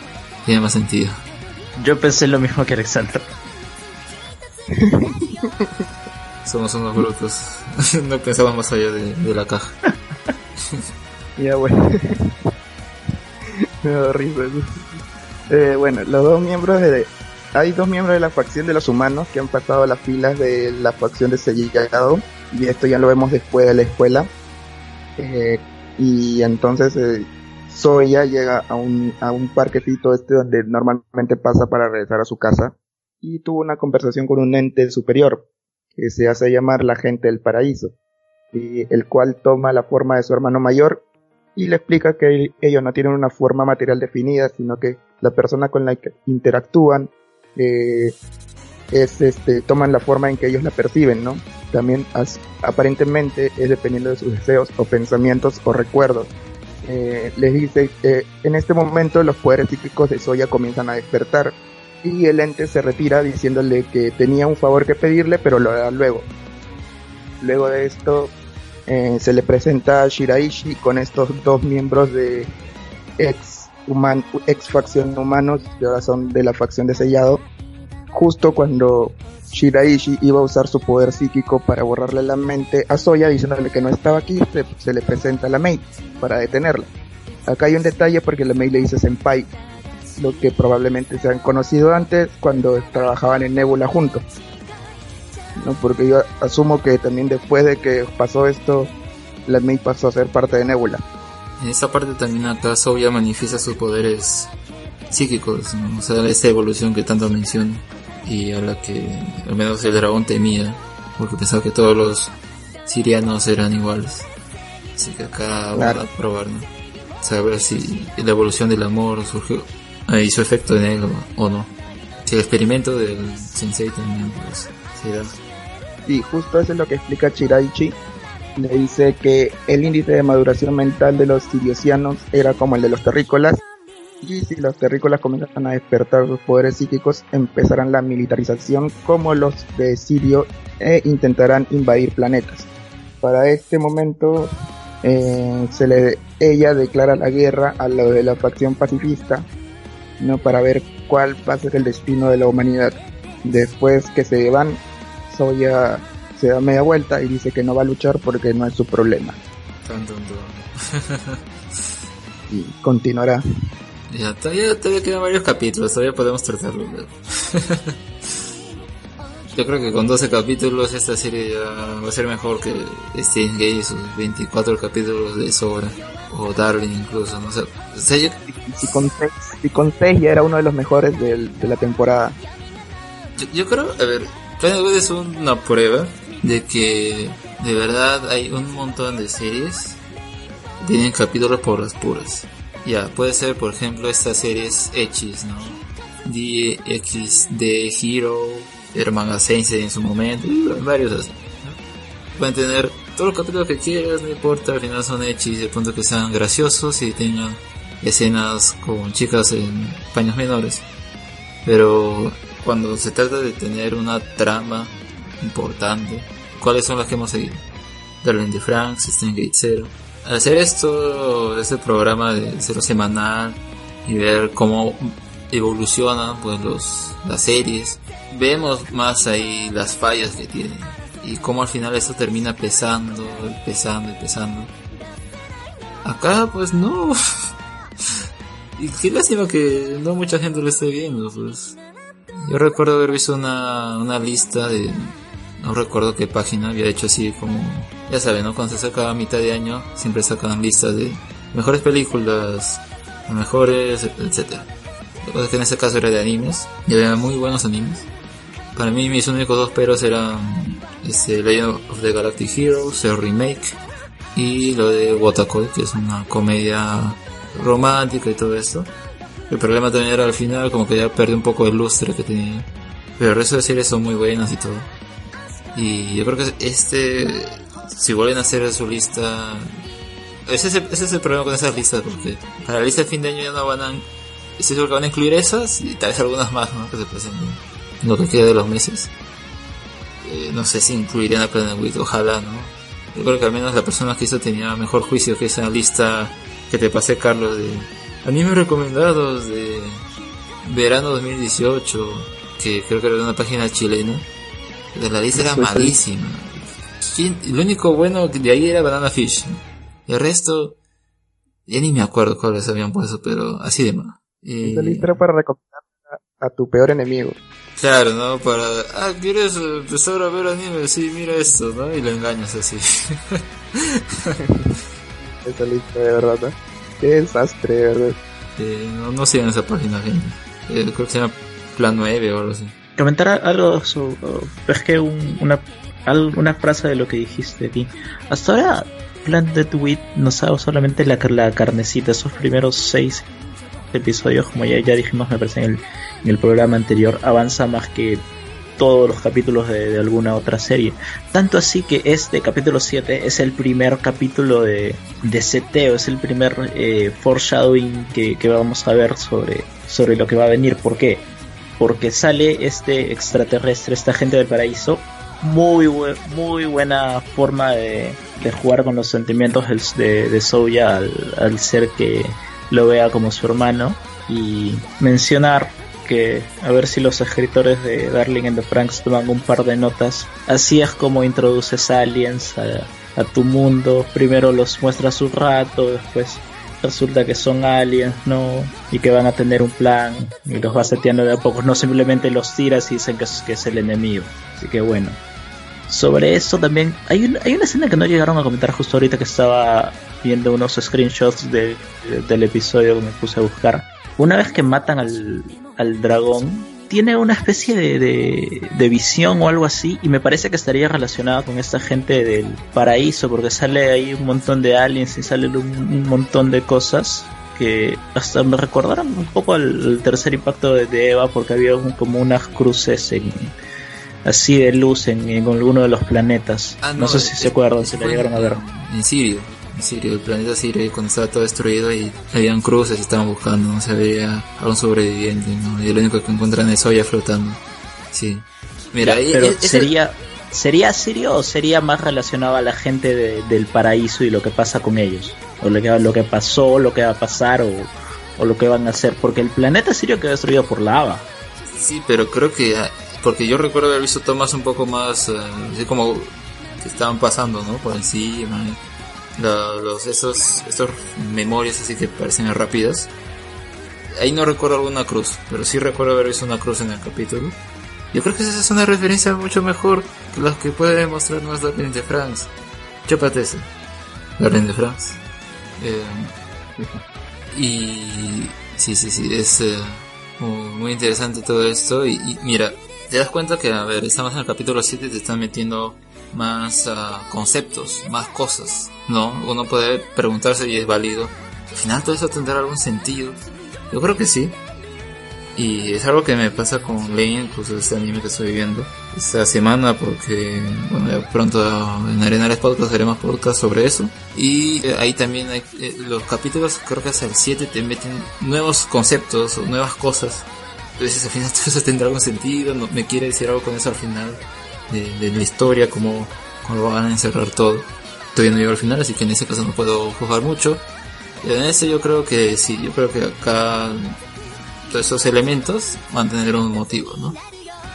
tiene más sentido. Yo pensé lo mismo que Alexander. Somos unos brutos. no pensamos más allá de, de la caja. ya bueno. Me da risa. Eh, bueno, los dos miembros de... Hay dos miembros de la facción de los humanos que han pasado a las filas de la facción de Sellado y esto ya lo vemos después de la escuela. Eh, y entonces eh, Soya llega a un, a un parquecito este donde normalmente pasa para regresar a su casa y tuvo una conversación con un ente superior que se hace llamar la gente del paraíso, y el cual toma la forma de su hermano mayor y le explica que ellos no tienen una forma material definida, sino que la persona con la que interactúan eh, es este toman la forma en que ellos la perciben, ¿no? También aparentemente es dependiendo de sus deseos o pensamientos o recuerdos. Eh, les dice que en este momento los poderes psíquicos de Soya comienzan a despertar y el ente se retira diciéndole que tenía un favor que pedirle pero lo hará luego. Luego de esto eh, se le presenta a Shiraishi con estos dos miembros de ex, human, ex facción humanos, que ahora son de la facción de sellado, justo cuando Shiraishi iba a usar su poder psíquico para borrarle la mente a Soya diciéndole que no estaba aquí, se, le presenta a la Mei para detenerla. Acá hay un detalle porque la Mei le dice Senpai, lo que probablemente se han conocido antes cuando trabajaban en Nebula juntos. ¿no? Porque yo asumo que también después de que pasó esto, la Mei pasó a ser parte de Nebula. En esa parte también acá Soya manifiesta sus poderes psíquicos, o sea, esa evolución que tanto menciona y a la que al menos el dragón temía, porque pensaba que todos los sirianos eran iguales. Así que acá claro. vamos a probar, ¿no? Saber si la evolución del amor surgió, eh, hizo efecto en él o, o no. Si el experimento del sensei también pues, será y justo eso es lo que explica Chiraichi. Le dice que el índice de maduración mental de los siriosianos era como el de los terrícolas. Y si los terrícolas comienzan a despertar sus poderes psíquicos, empezarán la militarización como los de Sirio e intentarán invadir planetas. Para este momento, eh, se le, ella declara la guerra a lo de la facción pacifista, ¿no? para ver cuál va a ser el destino de la humanidad. Después que se van, Soya se da media vuelta y dice que no va a luchar porque no es su problema. y continuará. Ya, todavía, todavía quedan varios capítulos, todavía podemos tratarlo. Yo creo que con 12 capítulos esta serie ya va a ser mejor que este Gay sus 24 capítulos de sobra. O Darwin incluso, no sé. O sea, yo... si, con 6, si con seis ya era uno de los mejores de, de la temporada. Yo, yo creo, a ver, Planet es una prueba de que de verdad hay un montón de series que tienen capítulos por las puras. Ya, puede ser por ejemplo estas series X, ¿no? DXD Hero, Hermana Sensei en su momento, varios así. ¿no? Pueden tener todos los capítulos que quieras, no importa, al final son X, de punto que sean graciosos y tengan escenas con chicas en paños menores. Pero cuando se trata de tener una trama importante, ¿cuáles son las que hemos seguido? Darling de Franks, Gate Zero. Al hacer esto, este programa de cero semanal y ver cómo evolucionan pues los las series, vemos más ahí las fallas que tienen y cómo al final eso termina pesando, pesando y pesando. Acá pues no. y qué lástima que no mucha gente lo esté viendo, pues. Yo recuerdo haber visto una, una lista de no recuerdo qué página había hecho así como, ya saben, ¿no? Cuando se saca mitad de año, siempre sacan listas de mejores películas, mejores, etcétera. Lo que en ese caso era de animes, y había muy buenos animes. Para mí mis únicos dos peros eran este, Legend of the Galactic Heroes, el remake, y lo de Watakoi, que es una comedia romántica y todo esto. El problema también era al final como que ya perdió un poco el lustre que tenía. Pero el resto de series son muy buenas y todo. Y yo creo que este, si vuelven a hacer su lista, ese es, el, ese es el problema con esas listas, porque para la lista de fin de año ya no van a, estoy seguro que van a incluir esas y tal vez algunas más, ¿no? Que se presenten en lo que queda de los meses. Eh, no sé si incluirían a Planet Week, ojalá, ¿no? Yo creo que al menos la persona que hizo tenía mejor juicio que esa lista que te pasé, Carlos, de animes recomendados de verano 2018, que creo que era de una página chilena de la lista era malísima. Lo único bueno de ahí era Banana Fish. El resto, ya ni me acuerdo cuáles habían puesto, pero así de mal. Y... lista era para recomendar a, tu peor enemigo. Claro, ¿no? Para, ah, ¿quieres empezar a ver anime? Sí, mira esto, ¿no? Y lo engañas así. esa lista de verdad, ¿no? Qué desastre, de verdad. Eh, no, no sigan esa página, gente. Eh, creo que se llama Plan 9 o algo así comentar algo sobre, es que una, una frase de lo que dijiste aquí. Hasta ahora Planet Wheat nos ha dado solamente la, la carnecita, esos primeros seis episodios, como ya, ya dijimos, me parece en el, en el programa anterior, avanza más que todos los capítulos de, alguna otra serie. Tanto así que este capítulo 7 es el primer capítulo de, de seteo, es el primer eh, foreshadowing que, que, vamos a ver sobre, sobre lo que va a venir. ¿Por qué? porque sale este extraterrestre, esta gente del paraíso. Muy, muy buena forma de, jugar con los sentimientos de, Soya al, ser que lo vea como su hermano. Y mencionar que a ver si los escritores de Darling in the Franks toman un par de notas. Así es como introduces aliens a, tu mundo. Primero los muestras un rato, después resulta que son aliens, ¿no? Y que van a tener un plan y los va seteando de a poco, no simplemente los tiras y dicen que es, que es el enemigo. Así que bueno. Sobre eso también, hay, un, hay una escena que no llegaron a comentar justo ahorita que estaba viendo unos screenshots de, del episodio que me puse a buscar. Una vez que matan al, al dragón, tiene una especie de, de, visión o algo así y me parece que estaría relacionada con esta gente del paraíso porque sale ahí un montón de aliens y sale un, montón de cosas que hasta me recordaron un poco al, tercer impacto de, Eva porque había como unas cruces en así de luz en, en alguno de los planetas. Ah, no, sé si se acuerdan, si la llegaron a ver. En Sirio. Sirio, el planeta Sirio, cuando estaba todo destruido y habían cruces y estaban buscando, no se veía a un sobreviviente, ¿no? Y lo único que encuentran es Soya flotando. Sí. Mira, pero sería, ¿sería Sirio o sería más relacionado a la gente del paraíso y lo que pasa con ellos? O lo que, lo que pasó, lo que va a pasar o, o lo que van a hacer. Porque el planeta Sirio quedó destruido por lava. Sí, pero creo que porque yo recuerdo haber visto tomas un poco más eh, como que estaban pasando no por encima los, esos, estos memorias así que parecen rápidas. Ahí no recuerdo alguna cruz, pero sí recuerdo haber visto una cruz en el capítulo. Yo creo que esa es una referencia mucho mejor que las que puede mostrarnos Darlene de France. Chópate ese. Darlene de France. Eh, y sí, sí, sí, es eh, muy, interesante todo esto. Y, mira, te das cuenta que, a ver, estamos en el capítulo 7 y te están metiendo más uh, conceptos, más cosas, ¿no? Uno puede preguntarse si es válido. Al final todo eso tendrá algún sentido. Yo creo que sí. Y es algo que me pasa con Lane, incluso este anime que estoy viendo esta semana, porque bueno, pronto en Arenales Podcast haremos podcast sobre eso. Y eh, ahí también hay eh, los capítulos, creo que hasta el 7 te meten nuevos conceptos nuevas cosas. Entonces al final todo eso tendrá algún sentido, no, me quiere decir algo con eso al final de, la historia, cómo, lo van a encerrar todo. todavía no llegó al final, así que en ese caso no puedo juzgar mucho. Y en ese yo creo que sí, yo creo que acá todos esos elementos van a tener un motivo, ¿no?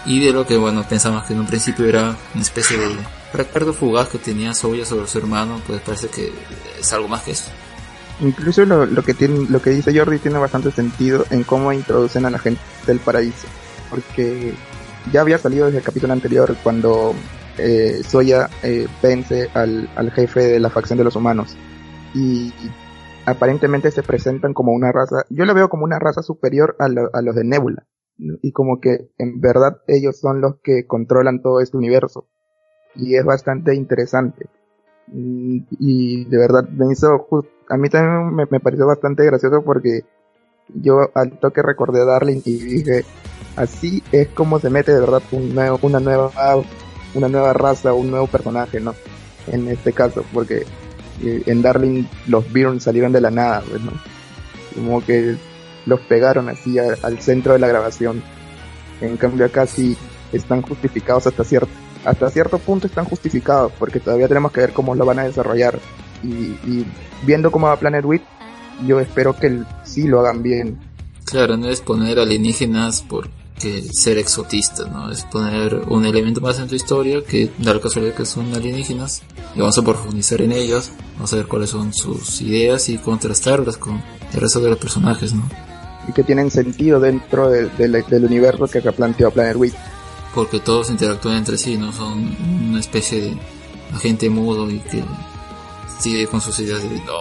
Y de lo que, bueno, pensamos que en un principio era una especie de recuerdo fugaz que tenía Soya sobre su hermano, pues parece que es algo más que eso. Incluso lo, que lo que dice Jordi tiene bastante sentido en cómo introducen a la gente del paraíso, porque ya había salido desde el capítulo anterior cuando eh, Soya eh, vence al, jefe de la facción de los humanos. Y aparentemente se presentan como una raza, yo lo veo como una raza superior a, a los de Nebula y como que en verdad ellos son los que controlan todo este universo. Y es bastante interesante. Y, de verdad me hizo a mí también me, me, pareció bastante gracioso porque yo al toque recordé a Darling y dije así es como se mete de verdad un una nueva una nueva raza un nuevo personaje no en este caso porque eh, en Darling los Byrne salieron de la nada pues, ¿no? como que los pegaron así al centro de la grabación en cambio acá sí están justificados hasta cierto hasta cierto punto están justificados, porque todavía tenemos que ver cómo lo van a desarrollar. Y, viendo cómo va Planet Wit, yo espero que sí lo hagan bien. Claro, no es poner alienígenas porque ser exotista, ¿no? Es poner un elemento más en tu historia que da la casualidad que son alienígenas y vamos a profundizar en ellos, vamos a ver cuáles son sus ideas y contrastarlas con el resto de los personajes, ¿no? Y que tienen sentido dentro del universo que se planteó Planet Wit porque todos interactúan entre sí, no son una especie de agente mudo y que sigue con sus ideas de no,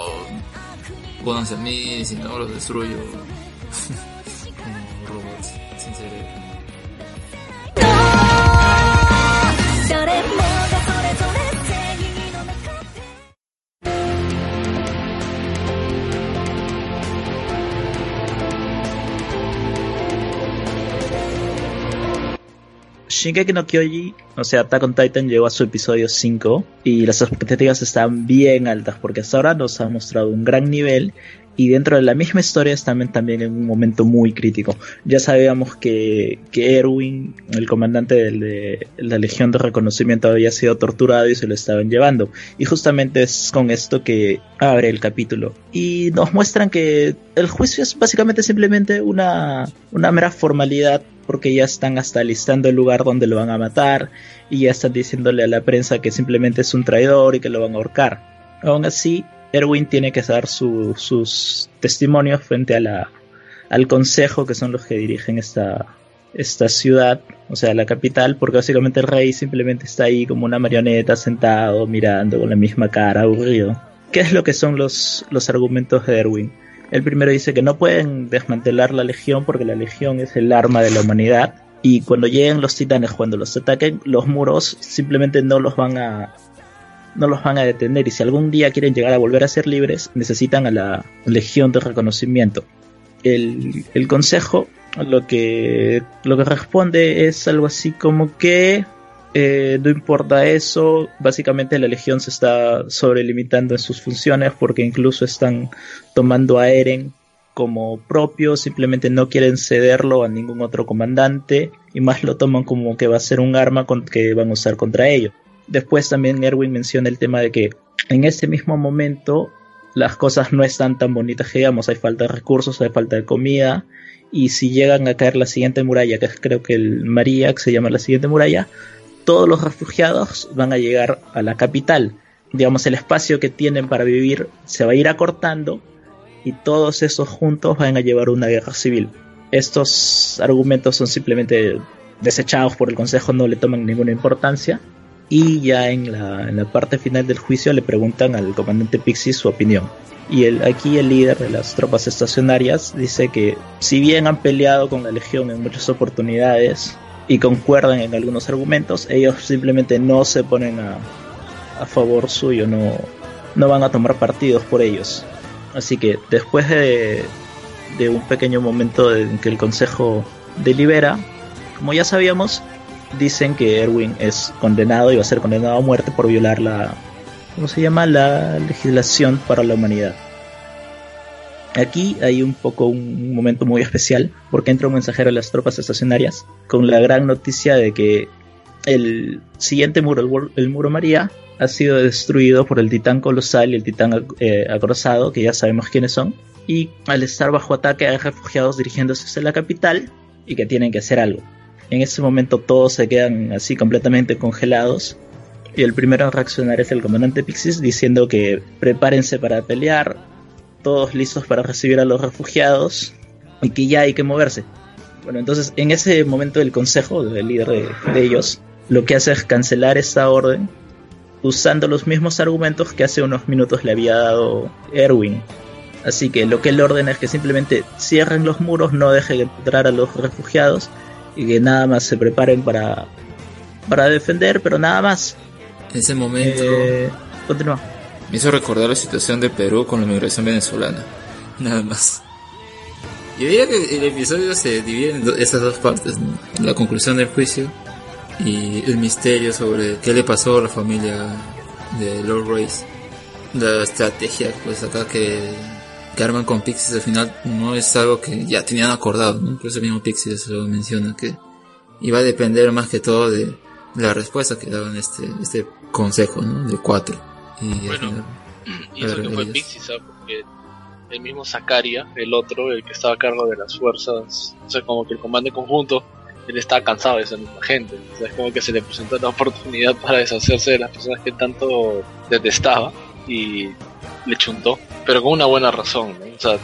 pónganse a mí, si no los destruyo. Shingeki no Kyoji, o sea, Attack on Titan llegó a su episodio 5 y las expectativas están bien altas porque hasta ahora nos ha mostrado un gran nivel y dentro de la misma historia están también en un momento muy crítico. Ya sabíamos que, que Erwin, el comandante de la Legión de Reconocimiento, había sido torturado y se lo estaban llevando. Y justamente es con esto que abre el capítulo. Y nos muestran que el juicio es básicamente simplemente una, una mera formalidad porque ya están hasta listando el lugar donde lo van a matar y ya están diciéndole a la prensa que simplemente es un traidor y que lo van a ahorcar. Aún así, Erwin tiene que dar sus testimonios frente a la, al consejo que son los que dirigen esta, esta ciudad, o sea, la capital, porque básicamente el rey simplemente está ahí como una marioneta sentado, mirando con la misma cara, aburrido. ¿Qué es lo que son los, los argumentos de Erwin? El primero dice que no pueden desmantelar la legión porque la legión es el arma de la humanidad y cuando lleguen los titanes, cuando los ataquen, los muros simplemente no los van a no los van a detener y si algún día quieren llegar a volver a ser libres, necesitan a la legión de reconocimiento. El, el consejo lo que, lo que responde es algo así como que eh, no importa eso, básicamente la Legión se está sobrelimitando en sus funciones porque incluso están tomando a Eren como propio, simplemente no quieren cederlo a ningún otro comandante y más lo toman como que va a ser un arma con que van a usar contra ellos. Después también Erwin menciona el tema de que en este mismo momento las cosas no están tan bonitas que digamos, hay falta de recursos, hay falta de comida y si llegan a caer la siguiente muralla, que creo que el María, que se llama la siguiente muralla, todos los refugiados van a llegar a la capital. Digamos, el espacio que tienen para vivir se va a ir acortando y todos esos juntos van a llevar una guerra civil. Estos argumentos son simplemente desechados por el Consejo, no le toman ninguna importancia. Y ya en la, parte final del juicio le preguntan al comandante Pixie su opinión. Y el, aquí el líder de las tropas estacionarias dice que si bien han peleado con la Legión en muchas oportunidades, y concuerdan en algunos argumentos, ellos simplemente no se ponen a, a favor suyo, no, no van a tomar partidos por ellos. Así que después de, de un pequeño momento en que el Consejo delibera, como ya sabíamos, dicen que Erwin es condenado y va a ser condenado a muerte por violar la, ¿cómo se llama? La legislación para la humanidad. Aquí hay un poco un momento muy especial porque entra un mensajero a las tropas estacionarias con la gran noticia de que el siguiente muro, el, muro María, ha sido destruido por el titán colosal y el titán eh, acorazado, que ya sabemos quiénes son. Y al estar bajo ataque hay refugiados dirigiéndose hacia la capital y que tienen que hacer algo. En ese momento todos se quedan así completamente congelados. Y el primero en reaccionar es el comandante Pixis diciendo que prepárense para pelear, todos listos para recibir a los refugiados y que ya hay que moverse. Bueno, entonces en ese momento el consejo, del líder de, ellos, lo que hace es cancelar esta orden usando los mismos argumentos que hace unos minutos le había dado Erwin. Así que lo que él ordena es que simplemente cierren los muros, no dejen entrar a los refugiados y que nada más se preparen para, para defender, pero nada más. En ese momento... Eh, continúa. Me hizo recordar la situación de Perú con la migración venezolana. Nada más. Yo diría que el episodio se divide en esas dos partes, La conclusión del juicio y el misterio sobre qué le pasó a la familia de Lord Race. La estrategia, pues acá que, que arman con Pixies al final no es algo que ya tenían acordado, ¿no? Incluso el mismo Pixies lo menciona que iba a depender más que todo de la respuesta que daban este, este consejo, ¿no? De cuatro. Y bueno, y eso que fue Pixies, ¿sabes? Porque el mismo Zakaria, el otro, el que estaba a cargo de las fuerzas, o sea, como que el comando conjunto, él estaba cansado de esa misma gente. O sea, es como que se le presentó la oportunidad para deshacerse de las personas que tanto detestaba y le chuntó, pero con una buena razón, ¿no? O sea,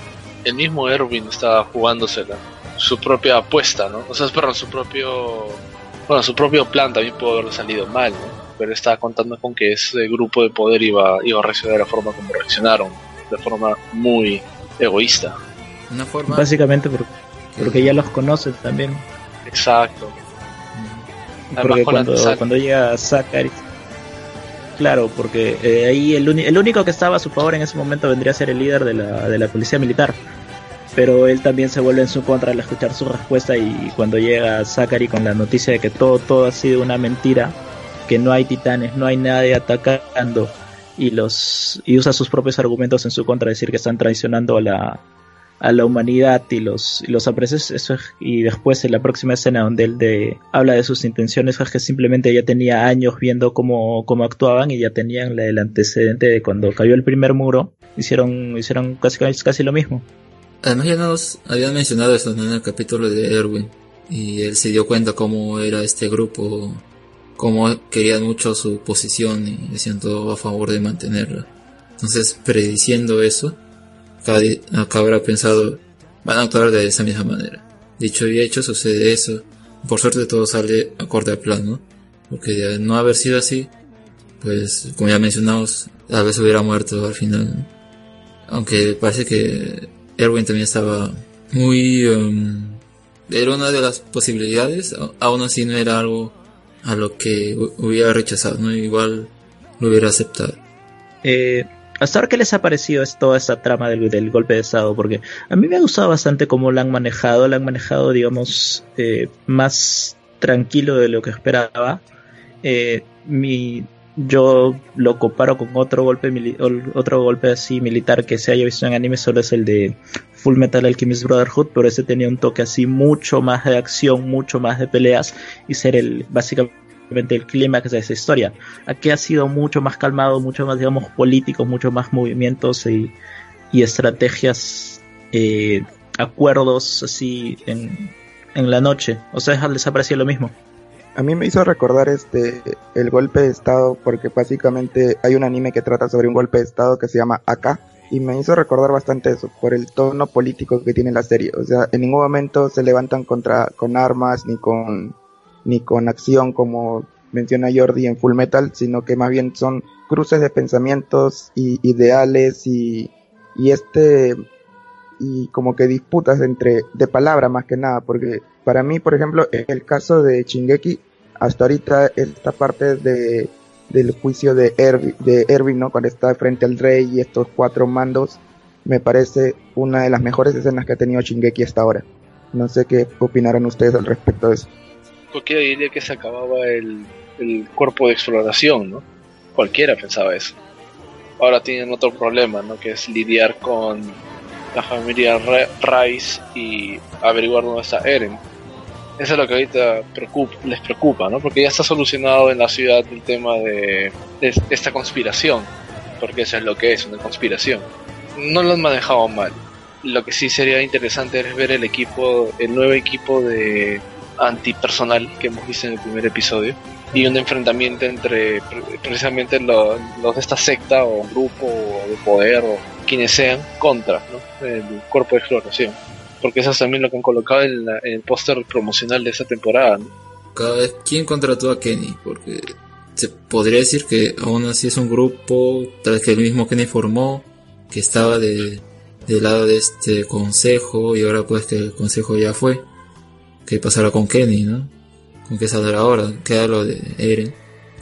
el mismo Erwin estaba jugándosela, su propia apuesta, ¿no? O sea, perdón, su propio, bueno, su propio plan también pudo haber salido mal, ¿no? Pero estaba contando con que ese grupo de poder iba, iba a reaccionar de la forma como reaccionaron de forma muy egoísta. Una forma... Básicamente porque, ya los conocen también. Exacto. Porque cuando, cuando llega Zachary... Claro, porque eh, ahí el, el, único que estaba a su favor en ese momento vendría a ser el líder de la, de la policía militar. Pero él también se vuelve en su contra al escuchar su respuesta y cuando llega Zachary con la noticia de que todo, todo ha sido una mentira, que no hay titanes, no hay nadie atacando, y los y usa sus propios argumentos en su contra, decir que están traicionando a la, a la humanidad y los, y los aprecios eso y después en la próxima escena donde él de, habla de sus intenciones es que simplemente ya tenía años viendo cómo, cómo actuaban y ya tenían el antecedente de cuando cayó el primer muro hicieron hicieron casi casi lo mismo. Además ya nos habían mencionado eso en el capítulo de Erwin. Y él se dio cuenta cómo era este grupo como querían mucho su posición y decían todo a favor de mantenerla. Entonces, prediciendo eso, acá habrá pensado, van a actuar de esa misma manera. Dicho y hecho, sucede eso. Por suerte todo sale acorde al plan. Porque de no haber sido así, pues como ya mencionamos, a veces hubiera muerto al final. Aunque parece que Erwin también estaba muy... Um, era una de las posibilidades, aún así no era algo a lo que hubiera rechazado, ¿no? Igual lo hubiera aceptado. Eh, hasta ahora, ¿qué les ha parecido toda esta trama del, golpe de Estado? Porque a mí me ha gustado bastante cómo la han manejado, la han manejado, digamos, eh, más tranquilo de lo que esperaba. Eh, mi, yo lo comparo con otro golpe otro golpe así militar que se haya visto en anime solo es el de Full Metal Alchemist Brotherhood pero ese tenía un toque así mucho más de acción mucho más de peleas y ser el básicamente el clímax de esa historia. Aquí ha sido mucho más calmado mucho más digamos político mucho más movimientos y, y estrategias eh, acuerdos así en, en la noche. O sea les ha parecido lo mismo. A mí me hizo recordar este el golpe de estado porque básicamente hay un anime que trata sobre un golpe de estado que se llama Aka y me hizo recordar bastante eso por el tono político que tiene la serie, o sea, en ningún momento se levantan contra con armas ni con ni con acción como menciona Jordi en Full Metal, sino que más bien son cruces de pensamientos y ideales y y este y como que disputas entre de palabra más que nada, porque para mí, por ejemplo, en el caso de Chingeki, hasta ahorita esta parte de del juicio de Erwin, de Erwin, ¿no? Cuando está frente al rey y estos cuatro mandos, me parece una de las mejores escenas que ha tenido Chingeki hasta ahora. No sé qué opinarán ustedes al respecto de eso. Cualquiera diría que se acababa el, el cuerpo de exploración, ¿no? Cualquiera pensaba eso. Ahora tienen otro problema, ¿no? Que es lidiar con la familia Rice y averiguar dónde está Eren. Eso es lo que ahorita les preocupa, ¿no? Porque ya está solucionado en la ciudad el tema de, esta conspiración, porque eso es lo que es, una conspiración. No lo han manejado mal. Lo que sí sería interesante es ver el equipo, el nuevo equipo de antipersonal que hemos visto en el primer episodio y un enfrentamiento entre precisamente los, de esta secta o grupo de poder o quienes sean contra el cuerpo de exploración porque eso es también lo que han colocado en, el póster promocional de esta temporada. Cada vez, ¿quién contrató a Kenny? Porque se podría decir que aún así es un grupo, tal vez que el mismo Kenny formó, que estaba de, del lado de este consejo y ahora pues que el consejo ya fue. ¿Qué pasará con Kenny, no? ¿Con qué saldrá ahora? Queda lo de Eren,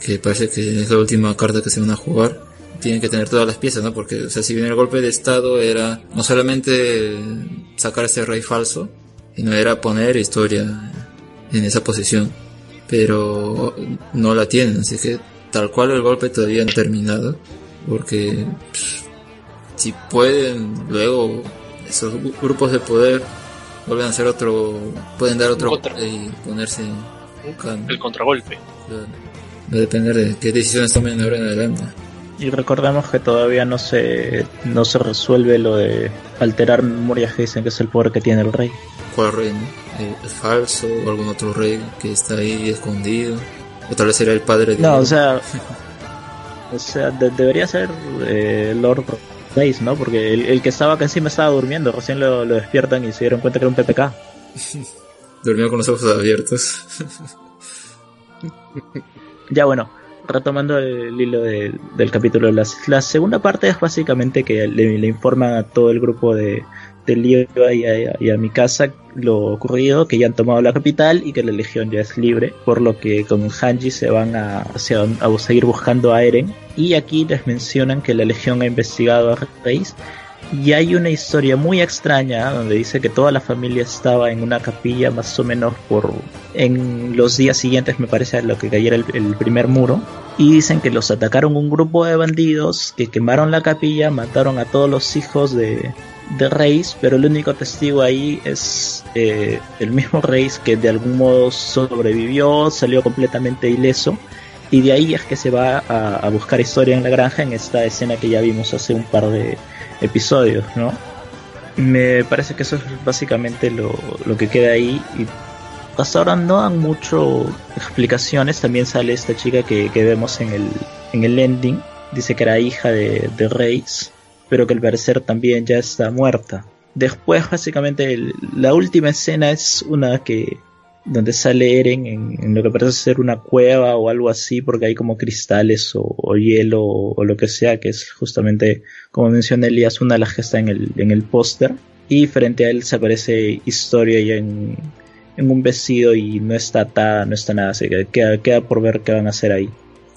que parece que es la última carta que se van a jugar tienen que tener todas las piezas, ¿no? Porque, o sea, si bien el golpe de estado era no solamente sacar ese rey falso, sino era poner historia en esa posición. Pero no la tienen, así que tal cual el golpe todavía no ha terminado. Porque si pueden luego esos grupos de poder vuelven a hacer otro, pueden dar otro y ponerse el contragolpe. Va a depender de qué decisiones tomen ahora en adelante. Y recordemos que todavía no se, no se resuelve lo de alterar memorias que dicen que es el poder que tiene el rey. ¿Cuál rey? Eh, ¿Es falso? ¿O algún otro rey que está ahí escondido? ¿O tal vez era el padre de.? No, o sea. o sea, debería ser eh, Lord ¿no? Porque el, que estaba acá encima estaba durmiendo, recién lo, lo despiertan y se dieron cuenta que era un PPK. Durmió con los ojos abiertos. ya bueno, retomando el hilo del capítulo, la, la, segunda parte es básicamente que le, informan a todo el grupo de, de y a, y a, mi casa lo ocurrido, que ya han tomado la capital y que la legión ya es libre, por lo que con Hanji se van a, seguir buscando a Eren. Y aquí les mencionan que la legión ha investigado a Reis. Y hay una historia muy extraña donde dice que toda la familia estaba en una capilla más o menos por en los días siguientes me parece a lo que cayera el, primer muro y dicen que los atacaron un grupo de bandidos que quemaron la capilla, mataron a todos los hijos de, de Reis, pero el único testigo ahí es eh, el mismo Reis que de algún modo sobrevivió, salió completamente ileso y de ahí es que se va a buscar historia en la granja en esta escena que ya vimos hace un par de episodios, ¿no? Me parece que eso es básicamente lo, que queda ahí hasta ahora no dan mucho explicaciones. También sale esta chica que, vemos en el, en el ending. Dice que era hija de, de pero que al parecer también ya está muerta. Después, básicamente, la última escena es una que donde sale Eren en, lo que parece ser una cueva o algo así, porque hay como cristales o, hielo o, lo que sea, que es justamente, como menciona Elías, una de las que está en el, en el póster. Y frente a él se aparece Historia ya en, en un vestido y no está atada, no está nada, así que queda, queda por ver qué van a hacer ahí.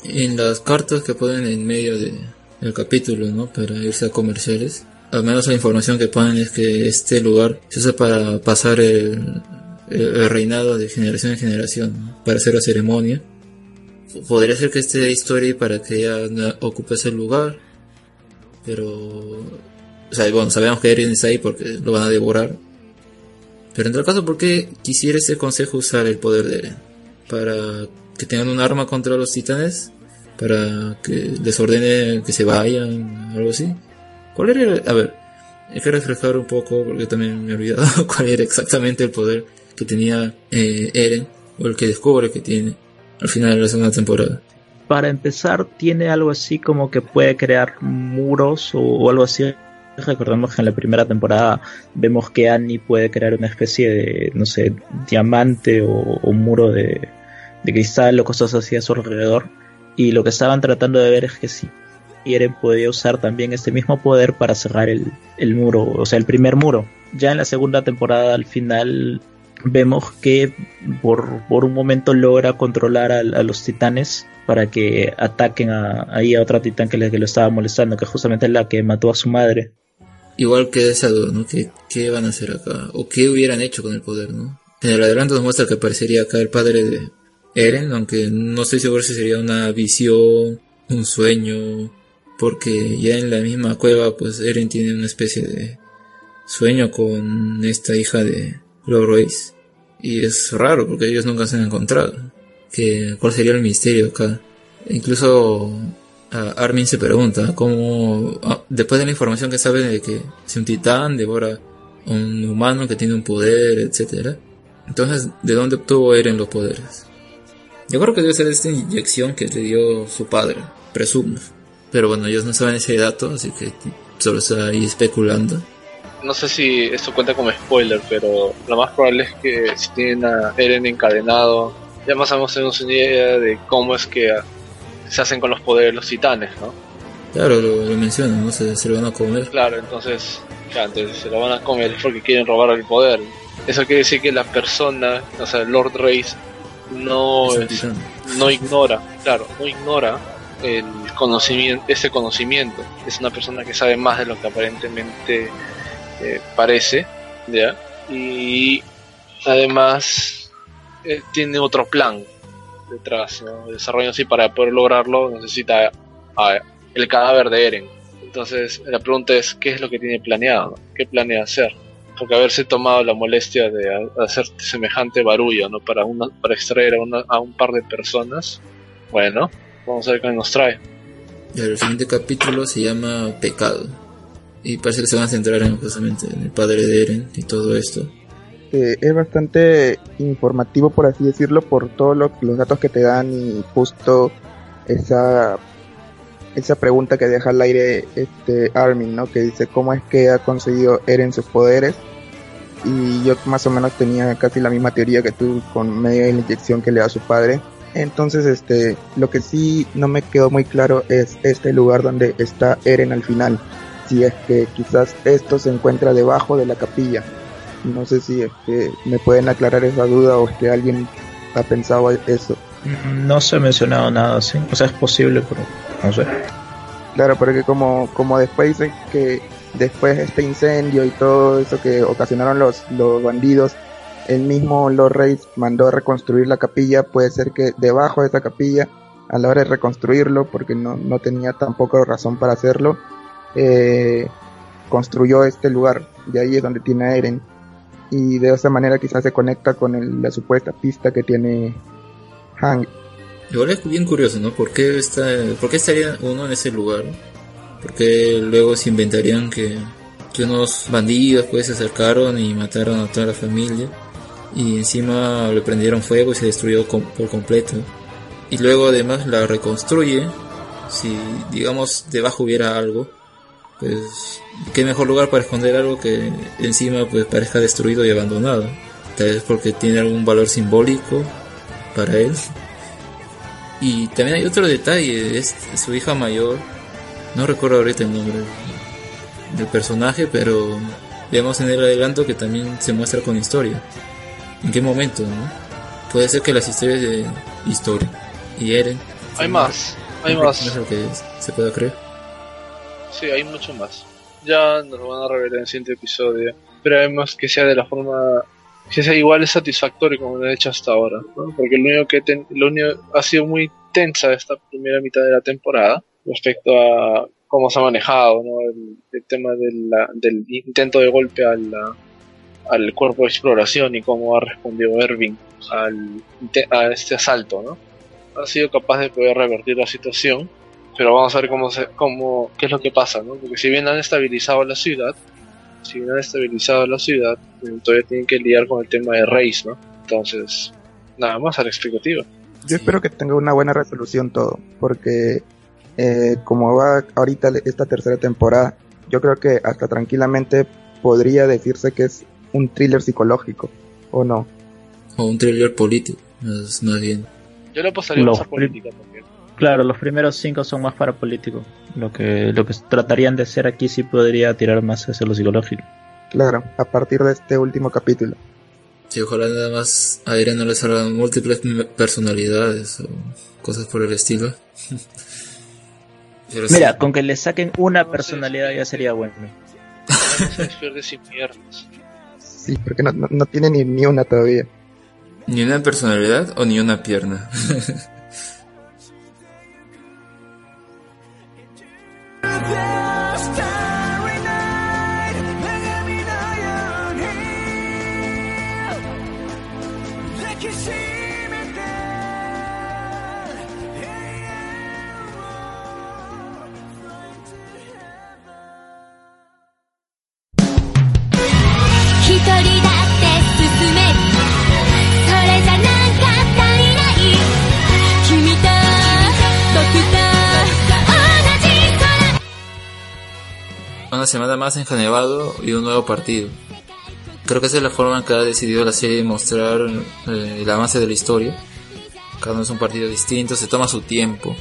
En las cartas que ponen en medio de, del capítulo, ¿no? Para irse a comerciales, al menos la información que ponen es que este lugar se usa para pasar el, el reinado de generación en generación para hacer la ceremonia. Podría ser que esté historia para que ella ocupe ese lugar, pero. O sea, bueno, sabemos que Eren está ahí porque lo van a devorar. Pero en todo caso, ¿por qué quisiera ese consejo usar el poder de Eren? ¿Para que tengan un arma contra los titanes? ¿Para que les ordene que se vayan? ¿Algo así? ¿Cuál era? A ver, hay que reflejar un poco porque también me he olvidado cuál era exactamente el poder que tenía eh, Eren, o el que descubre que tiene al final de la segunda temporada. Para empezar, tiene algo así como que puede crear muros o, algo así. Recordemos que en la primera temporada vemos que Annie puede crear una especie de, no sé, diamante o, un muro de, cristal o cosas así a su alrededor. Y lo que estaban tratando de ver es que si Eren podía usar también este mismo poder para cerrar el, el, muro, o sea, el primer muro. Ya en la segunda temporada, al final, vemos que por, por un momento logra controlar a, los titanes para que ataquen a, ahí a otra titán que, le, que lo estaba molestando, que justamente es la que mató a su madre. Igual que esa duda, ¿no? ¿Qué, ¿Qué, van a hacer acá? ¿O qué hubieran hecho con el poder, no? En el adelanto nos muestra que aparecería acá el padre de Eren, aunque no estoy seguro si sería una visión, un sueño, porque ya en la misma cueva, pues Eren tiene una especie de sueño con esta hija de Lord Royce Y es raro porque ellos nunca se han encontrado. Que, ¿Cuál sería el misterio acá? Incluso Armin se pregunta cómo, ah, después de la información que sabe de que si un titán devora a un humano que tiene un poder, etcétera, entonces, ¿de dónde obtuvo Eren los poderes? Yo creo que debe ser esta inyección que le dio su padre, presumo. Pero bueno, ellos no saben ese dato, así que solo está ahí especulando. No sé si esto cuenta como spoiler, pero lo más probable es que si tienen a Eren encadenado, ya más o menos tenemos una idea de cómo es que se hacen con los poderes los titanes, ¿no? Claro, lo, mencionan, ¿no? Se, se, lo van a comer. Claro, entonces, entonces se lo van a comer es porque quieren robar el poder. Eso quiere decir que la persona, o sea, Lord Race, no, no ignora, claro, no ignora el conocimiento, ese conocimiento. Es una persona que sabe más de lo que aparentemente eh, parece, ¿ya? Y además eh, tiene otro plan detrás, ¿no? Desarrollo así para poder lograrlo necesita el cadáver de Eren. Entonces la pregunta es, ¿qué es lo que tiene planeado? ¿Qué planea hacer? Porque haberse tomado la molestia de hacer semejante barullo, ¿no? Para, una, para extraer a, a un par de personas, bueno, vamos a ver qué nos trae. El siguiente capítulo se llama Pecado. Y parece que se van a centrar en, justamente en el padre de Eren y todo esto. Eh, es bastante informativo, por así decirlo, por todos los datos que te dan y justo esa esa pregunta que deja al aire este Armin, ¿no? Que dice cómo es que ha conseguido Eren sus poderes. Y yo más o menos tenía casi la misma teoría que tú con medio de la inyección que le da su padre. Entonces, este, lo que sí no me quedó muy claro es este lugar donde está Eren al final. Si es que quizás esto se encuentra debajo de la capilla. No sé si es que me pueden aclarar esa duda o es que alguien ha pensado eso. No se ha mencionado nada así. O sea, es posible, pero no sé. Claro, porque como, como después dicen que después de este incendio y todo eso que ocasionaron los, los bandidos, el mismo Lord Reyes mandó a reconstruir la capilla, puede ser que debajo de esa capilla, a la hora de reconstruirlo, porque no, no tenía tampoco razón para hacerlo, eh, construyó este lugar, de ahí es donde tiene a Eren, y de esa manera quizás se conecta con la supuesta pista que tiene Hank. Igual es bien curioso, ¿no? ¿Por qué, está, ¿Por qué estaría uno en ese lugar? Porque luego se inventarían que, que unos bandidos pues se acercaron y mataron a toda la familia y encima le prendieron fuego y se destruyó por completo. Y luego además la reconstruye, si digamos debajo hubiera algo, pues qué mejor lugar para esconder algo que encima pues parezca destruido y abandonado. Tal vez porque tiene algún valor simbólico para él. Y también hay otro detalle, es su hija mayor, no recuerdo ahorita el nombre del personaje, pero vemos en el adelanto que también se muestra con historia en qué momento, ¿no? Puede ser que las historias de historia y Eren. Hay más, hay más. lo que se pueda creer. Sí, hay mucho más. Ya nos lo van a revelar en el siguiente episodio. Además que sea de la forma que sea igual es satisfactorio como lo he hecho hasta ahora, ¿no? porque lo único que lo único, ha sido muy tensa esta primera mitad de la temporada respecto a cómo se ha manejado ¿no? el, tema del intento de golpe a al cuerpo de exploración y cómo ha respondido Erving al, a este asalto, ¿no? Ha sido capaz de poder revertir la situación, pero vamos a ver cómo, se, cómo qué es lo que pasa, ¿no? Porque si bien han estabilizado la ciudad, si bien han estabilizado la ciudad, todavía tienen que lidiar con el tema de Reis, ¿no? Entonces, nada más a la explicativa. Yo espero que tenga una buena resolución todo, porque eh, como va ahorita esta tercera temporada, yo creo que hasta tranquilamente podría decirse que es un thriller psicológico, ¿o no? O un thriller político, más, bien. Yo le apostaría más a política también. Claro, los primeros cinco son más para político. Lo que, lo que tratarían de hacer aquí sí podría tirar más hacia lo psicológico. Claro, a partir de este último capítulo. Sí, ojalá nada más a Irene no le salgan múltiples personalidades o cosas por el estilo. Mira, con que le saquen una personalidad ya sería bueno. sin piernas. Sí, porque no, no, tiene ni, ni una todavía. ¿Ni una personalidad o ni una pierna? semana más en Janevado y un nuevo partido. Creo que esa es la forma en que ha decidido la serie mostrar eh, el avance de la historia. Cada uno es un partido distinto, se toma su tiempo.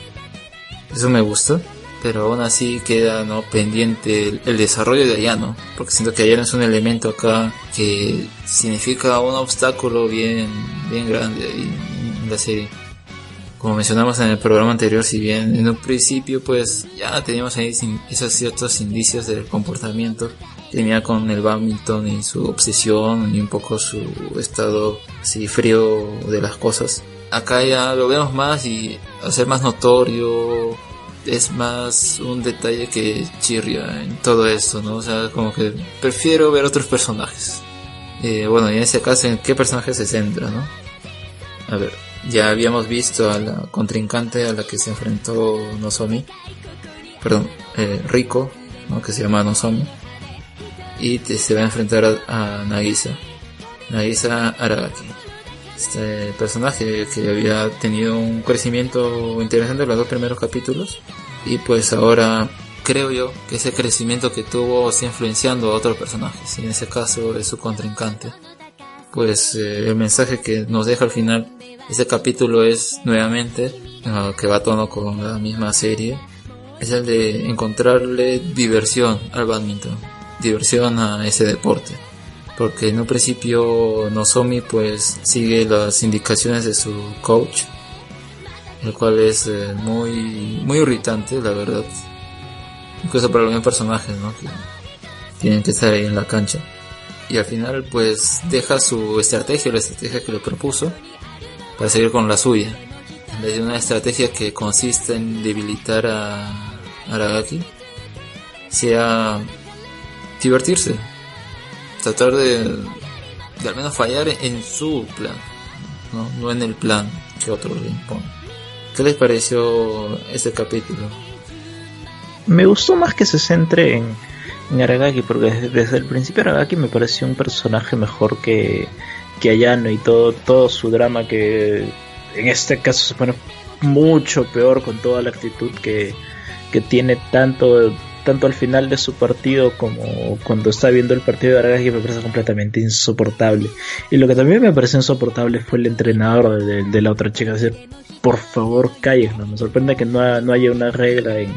Eso me gusta pero aún así queda no pendiente el, desarrollo de Ayano, porque siento que Ayano es un elemento acá que significa un obstáculo bien, bien grande en la serie. Como mencionamos en el programa anterior, si bien en un principio pues ya teníamos ahí esos ciertos indicios del comportamiento, tenía con el badminton y su obsesión y un poco su estado así frío de las cosas. Acá ya lo vemos más y hacer más notorio, es más un detalle que chirria en todo esto, ¿no? O sea, como que prefiero ver otros personajes. Eh, bueno, y en ese caso, ¿en qué personaje se centra, no? A ver, ya habíamos visto a la contrincante a la que se enfrentó Nozomi, perdón, eh, Rico, ¿no? que se llama Nozomi, y se va a enfrentar a, Nagisa, Nagisa Aragaki este personaje que había tenido un crecimiento interesante en los dos primeros capítulos y pues ahora creo yo que ese crecimiento que tuvo está influenciando a otros personajes y en ese caso es su contrincante pues eh, el mensaje que nos deja al final ese capítulo es nuevamente que va a tono con la misma serie es el de encontrarle diversión al badminton diversión a ese deporte porque en un principio Nozomi pues sigue las indicaciones de su coach, el cual es eh, muy muy irritante, la verdad. Incluso para algunos personajes, ¿no? Que tienen que estar ahí en la cancha. Y al final pues deja su estrategia, la estrategia que le propuso, para seguir con la suya. En vez de una estrategia que consiste en debilitar a Aragaki, sea divertirse, tratar de, de al menos fallar en su plan, ¿no? no en el plan que otros le imponen. ¿Qué les pareció este capítulo? Me gustó más que se centre en, en Aragaki, porque desde, el principio Aragaki me pareció un personaje mejor que, que Ayano y todo, todo su drama que en este caso se pone mucho peor con toda la actitud que, que tiene tanto tanto al final de su partido como cuando está viendo el partido de Aragaki me parece completamente insoportable. Y lo que también me parece insoportable fue el entrenador de, la otra chica, decir, por favor cállense, me sorprende que no, no haya una regla en,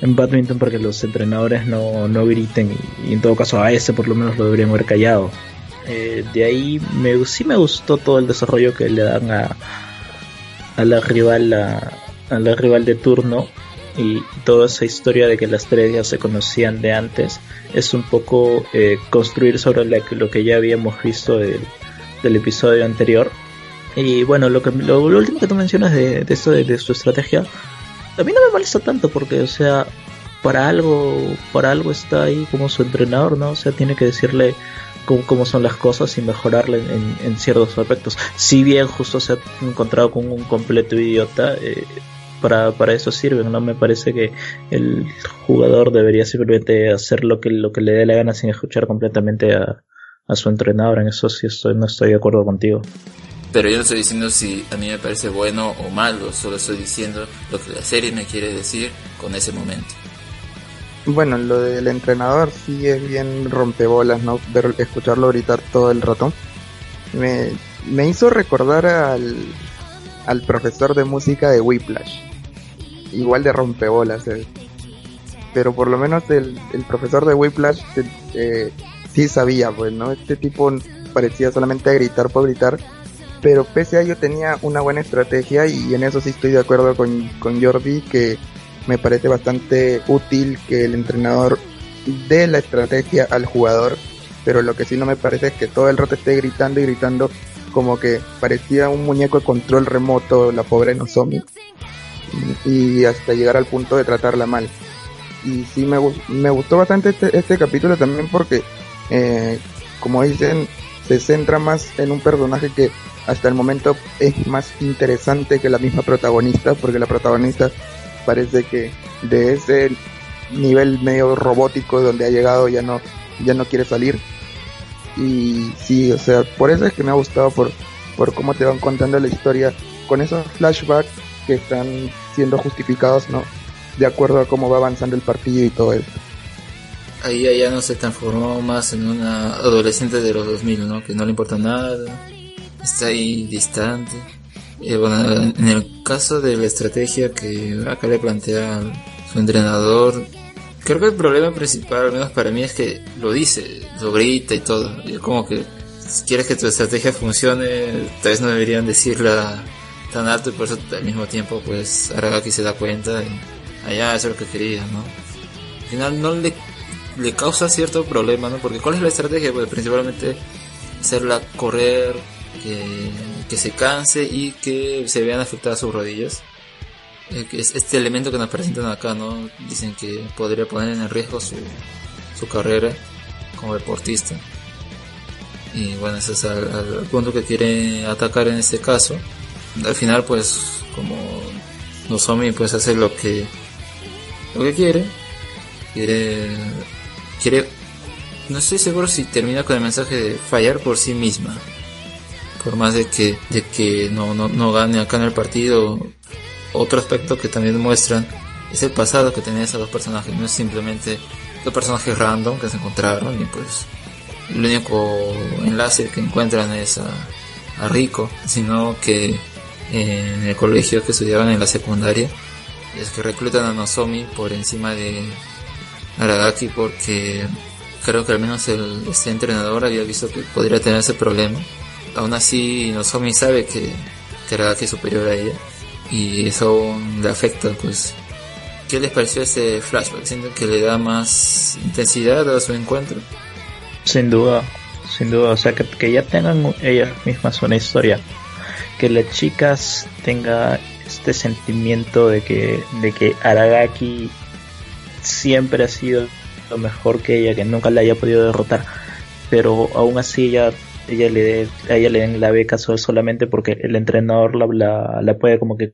badminton para que los entrenadores no, no griten y, en todo caso a ese por lo menos lo deberían haber callado. Eh, de ahí me, sí me gustó todo el desarrollo que le dan a, a la rival a, la rival de turno y toda esa historia de que las tres ya se conocían de antes es un poco eh, construir sobre lo que ya habíamos visto del, episodio anterior. Y bueno, lo, que, lo, último que tú mencionas de, esto de, su estrategia, a mí no me molesta tanto porque, o sea, para algo, para algo está ahí como su entrenador, ¿no? O sea, tiene que decirle cómo, son las cosas y mejorarle en, ciertos aspectos. Si bien justo se ha encontrado con un completo idiota, eh, para, para eso sirven, no me parece que el jugador debería simplemente hacer lo que, lo que le dé la gana sin escuchar completamente a, a su entrenador, en eso sí estoy, no estoy de acuerdo contigo. Pero yo no estoy diciendo si a mí me parece bueno o malo, solo estoy diciendo lo que la serie me quiere decir con ese momento. Bueno, lo del entrenador sí es bien rompebolas, ¿no? Ver, escucharlo gritar todo el rato. Me, me hizo recordar al, al profesor de música de Whiplash igual de rompebolas. Eh. Pero por lo menos el, el profesor de Whiplash eh, eh, sí sabía, pues, ¿no? Este tipo parecía solamente gritar por gritar. Pero pese a ello tenía una buena estrategia y en eso sí estoy de acuerdo con, con Jordi que me parece bastante útil que el entrenador dé la estrategia al jugador. Pero lo que sí no me parece es que todo el rato esté gritando y gritando como que parecía un muñeco de control remoto la pobre Nozomi y hasta llegar al punto de tratarla mal. Y sí me, me gustó bastante este, este capítulo también porque, eh, como dicen, se centra más en un personaje que hasta el momento es más interesante que la misma protagonista, porque la protagonista parece que de ese nivel medio robótico donde ha llegado ya no, ya no quiere salir. Y sí, o sea, por eso es que me ha gustado por, por cómo te van contando la historia con esos flashbacks que están siendo justificados, ¿no? De acuerdo a cómo va avanzando el partido y todo eso. ahí ella no se transformó más en una adolescente de los 2000, ¿no? Que no le importa nada, está ahí distante. Eh, bueno, en el caso de la estrategia que acá le plantea su entrenador, creo que el problema principal, al menos para mí, es que lo dice, lo grita y todo. Y es como que si quieres que tu estrategia funcione, tal vez no deberían decirla tan alto y por eso al mismo tiempo pues Aragaki se da cuenta y allá eso es lo que quería, ¿no? Al final no le, le causa cierto problema, ¿no? Porque ¿cuál es la estrategia? Pues principalmente hacerla correr, que, que se canse y que se vean afectadas sus rodillas. Eh, es este elemento que nos presentan acá, ¿no? Dicen que podría poner en riesgo su, su carrera como deportista. Y bueno, ese es el, punto que quiere atacar en este caso. Al final, pues, como Nozomi pues hace lo que lo que quiere. Quiere quiere no estoy seguro si termina con el mensaje de fallar por sí misma. Por más de que de que no no, no gane acá en el partido, otro aspecto que también muestran es el pasado que tenían esos dos personajes, no es simplemente dos personajes random que se encontraron y pues el único enlace que encuentran es a, Rico, sino que en el colegio que estudiaban en la secundaria es que reclutan a Nozomi por encima de Aragaki porque creo que al menos el, este entrenador había visto que podría tener ese problema. Aún así Nozomi sabe que, Aragaki es superior a ella y eso le afecta pues ¿Qué les pareció ese flashback? ¿Sienten que le da más intensidad a su encuentro? Sin duda, sin duda, o sea, que, que ya tengan ellas mismas una historia, que las chicas tenga este sentimiento de que, de que Aragaki siempre ha sido lo mejor que ella, que nunca la haya podido derrotar, pero aún así ella, ella le, a ella le den la beca solamente porque el entrenador la, la, puede como que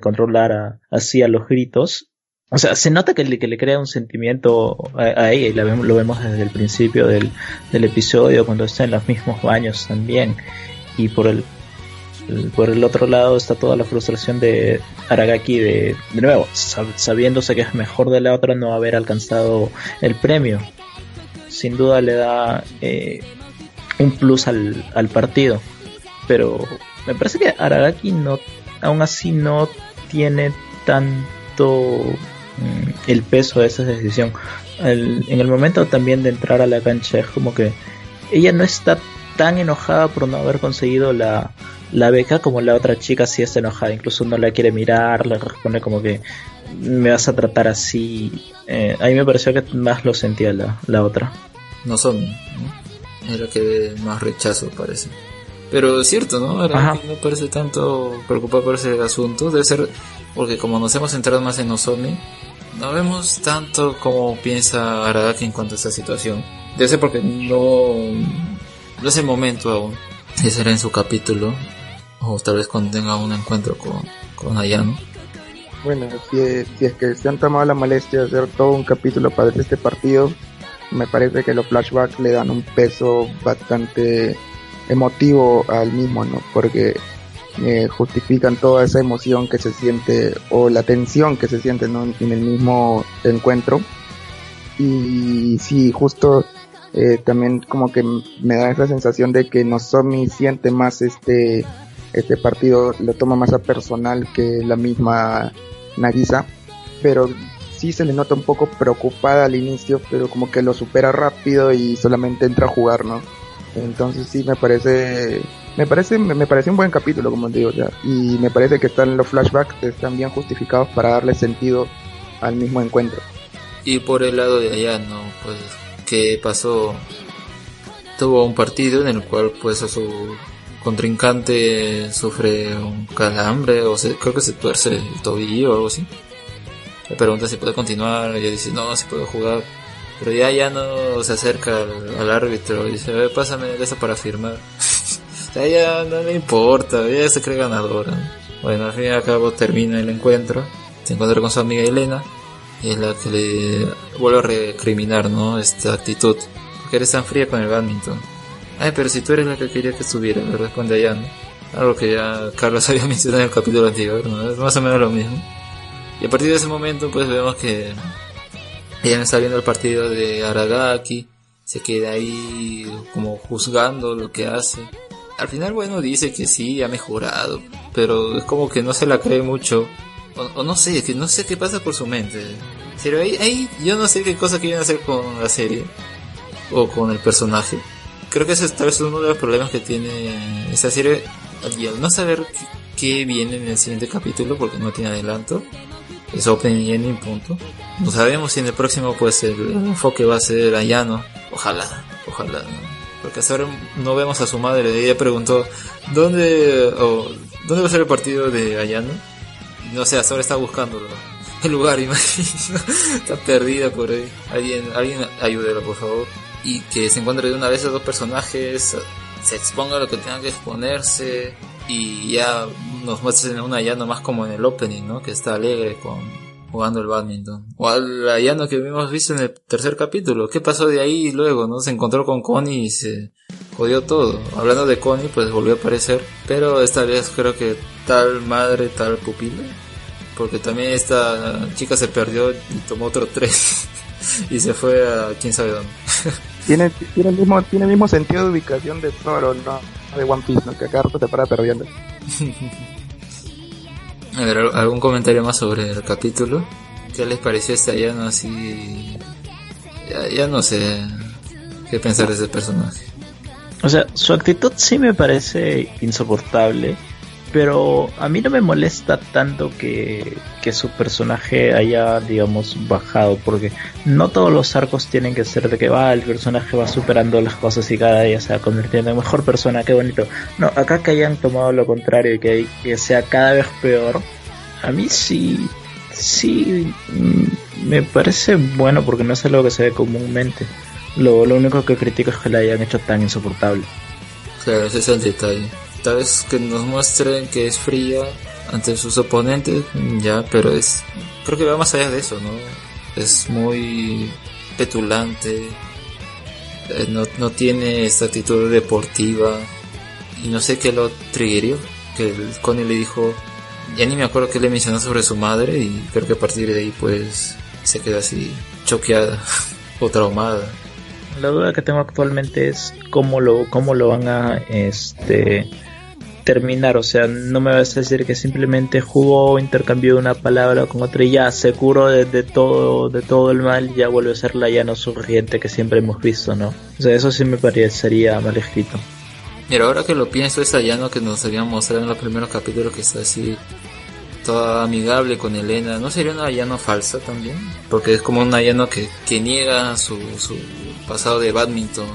controlar así a los gritos o sea, se nota que le, que le crea un sentimiento a, ella y la vemos, lo vemos desde el principio del, del, episodio cuando está en los mismos baños también. Y por el, por el otro lado está toda la frustración de Aragaki de, de nuevo, sabiéndose que es mejor de la otra no haber alcanzado el premio. Sin duda le da eh, un plus al, al partido. Pero me parece que Aragaki no, aún así no tiene tanto Mm, el peso de esa decisión. en el momento también de entrar a la cancha es como que ella no está tan enojada por no haber conseguido la, la beca como la otra chica sí está enojada, incluso no la quiere mirar, le responde como que me vas a tratar así. Eh, a mí me pareció que más lo sentía la, la otra. No son, era que más rechazo parece. Pero es cierto, ¿no? Ahora no parece tanto preocupado por ese asunto. Debe ser porque como nos hemos centrado más en Nozomi, no vemos tanto como piensa Aragaki en cuanto a esta situación. Debe ser porque no, no es el momento aún. de será en su capítulo. O tal vez cuando tenga un encuentro con, con Ayano. Bueno, si es, si es que se han tomado la molestia de hacer todo un capítulo para este partido, me parece que los flashbacks le dan un peso bastante emotivo al mismo, ¿no? Porque eh, justifican toda esa emoción que se siente o la tensión que se siente en el mismo encuentro. Y sí, justo eh, también como que me da esa sensación de que Nozomi siente más este, este partido, lo toma más a personal que la misma Nagisa, pero sí se le nota un poco preocupada al inicio, pero como que lo supera rápido y solamente entra a jugar, ¿no? Entonces sí me parece me parece me parece un buen capítulo como digo ya y me parece que están los flashbacks están bien justificados para darle sentido al mismo encuentro. Y por el lado de allá, ¿no? Pues que pasó tuvo un partido en el cual pues a su contrincante sufre un calambre o se, creo que se tuerce el tobillo o algo así. Le pregunta si puede continuar, ella dice no, si puedo jugar pero ya ya no se acerca al, árbitro y dice, pásame eso para firmar. ya, no le importa, ya se cree ganadora. Bueno, al fin y al cabo termina el encuentro. Se encuentra con su amiga Elena. Y es la que le vuelve a recriminar, ¿no? Esta actitud. Porque eres tan fría con el badminton. Ay, pero si tú eres la que quería que estuviera, le responde ¿no? Algo que ya Carlos había mencionado en el capítulo anterior, ¿no? Es más o menos lo mismo. Y a partir de ese momento, pues vemos que ella está viendo el partido de Aragaki, se queda ahí como juzgando lo que hace. Al final, bueno, dice que sí, ha mejorado, pero es como que no se la cree mucho. O, no sé, que no sé qué pasa por su mente. Pero ahí, ahí yo no sé qué cosa quieren hacer con la serie o con el personaje. Creo que ese es tal vez uno de los problemas que tiene esta serie y al no saber qué, viene en el siguiente capítulo porque no tiene adelanto. Es ending punto. No sabemos si en el próximo pues el enfoque va a ser Ayano. Ojalá, ojalá. Porque hasta ahora no vemos a su madre. Ella preguntó dónde dónde va a ser el partido de Ayano. No sé, hasta ahora está buscándolo el lugar, imagino. Está perdida por ahí. Alguien, alguien ayúdela, por favor. Y que se encuentre de una vez a dos personajes, se exponga lo que tenga que exponerse y ya nos muestren una Ayano más como en el opening, ¿no? Que está alegre con jugando el badminton. O al Ayano que hemos visto en el tercer capítulo. ¿Qué pasó de ahí luego, no? Se encontró con Connie y se jodió todo. Hablando de Connie, pues volvió a aparecer. Pero esta vez creo que tal madre, tal pupila porque también esta chica se perdió y tomó otro tren y se fue a quién sabe dónde. tiene, tiene, mismo, tiene el mismo sentido de ubicación de Zoro, ¿no? De One Piece, ¿no? Que acá se para perdiendo. a ver, ¿algún comentario más sobre el capítulo? ¿Qué les pareció este Ayano así? Ya, ya no sé qué pensar de ese personaje. O sea, su actitud sí me parece insoportable pero a mí no me molesta tanto que, su personaje haya, digamos, bajado, porque no todos los arcos tienen que ser de que va, el personaje va superando las cosas y cada día se va convirtiendo en mejor persona, qué bonito. No, acá que hayan tomado lo contrario y que, que sea cada vez peor, a mí sí, sí, mm, me parece bueno porque no es algo que se ve comúnmente. Lo, lo único que critico es que la hayan hecho tan insoportable. Claro, ese es el detalle tal vez que nos muestren que es fría ante sus oponentes, ya, pero es, creo que va más allá de eso, ¿no? Es muy petulante, eh, no, no tiene esta actitud deportiva, y no sé qué lo triggerió, que Connie le dijo, ya ni me acuerdo que le mencionó sobre su madre, y creo que a partir de ahí pues se queda así choqueada o traumada. La duda que tengo actualmente es cómo lo, cómo lo van a este terminar, o sea, no me vas a decir que simplemente jugó, intercambió una palabra con otra y ya seguro de, todo, de todo el mal, ya vuelve a ser la llano surgiente que siempre hemos visto, ¿no? O sea, eso sí me parecería mal escrito. Mira, ahora que lo pienso, esa llano que nos habían mostrado en los primeros capítulos que está así toda amigable con Elena, ¿no sería una llano falsa también? Porque es como una llano que, que niega su, su pasado de badminton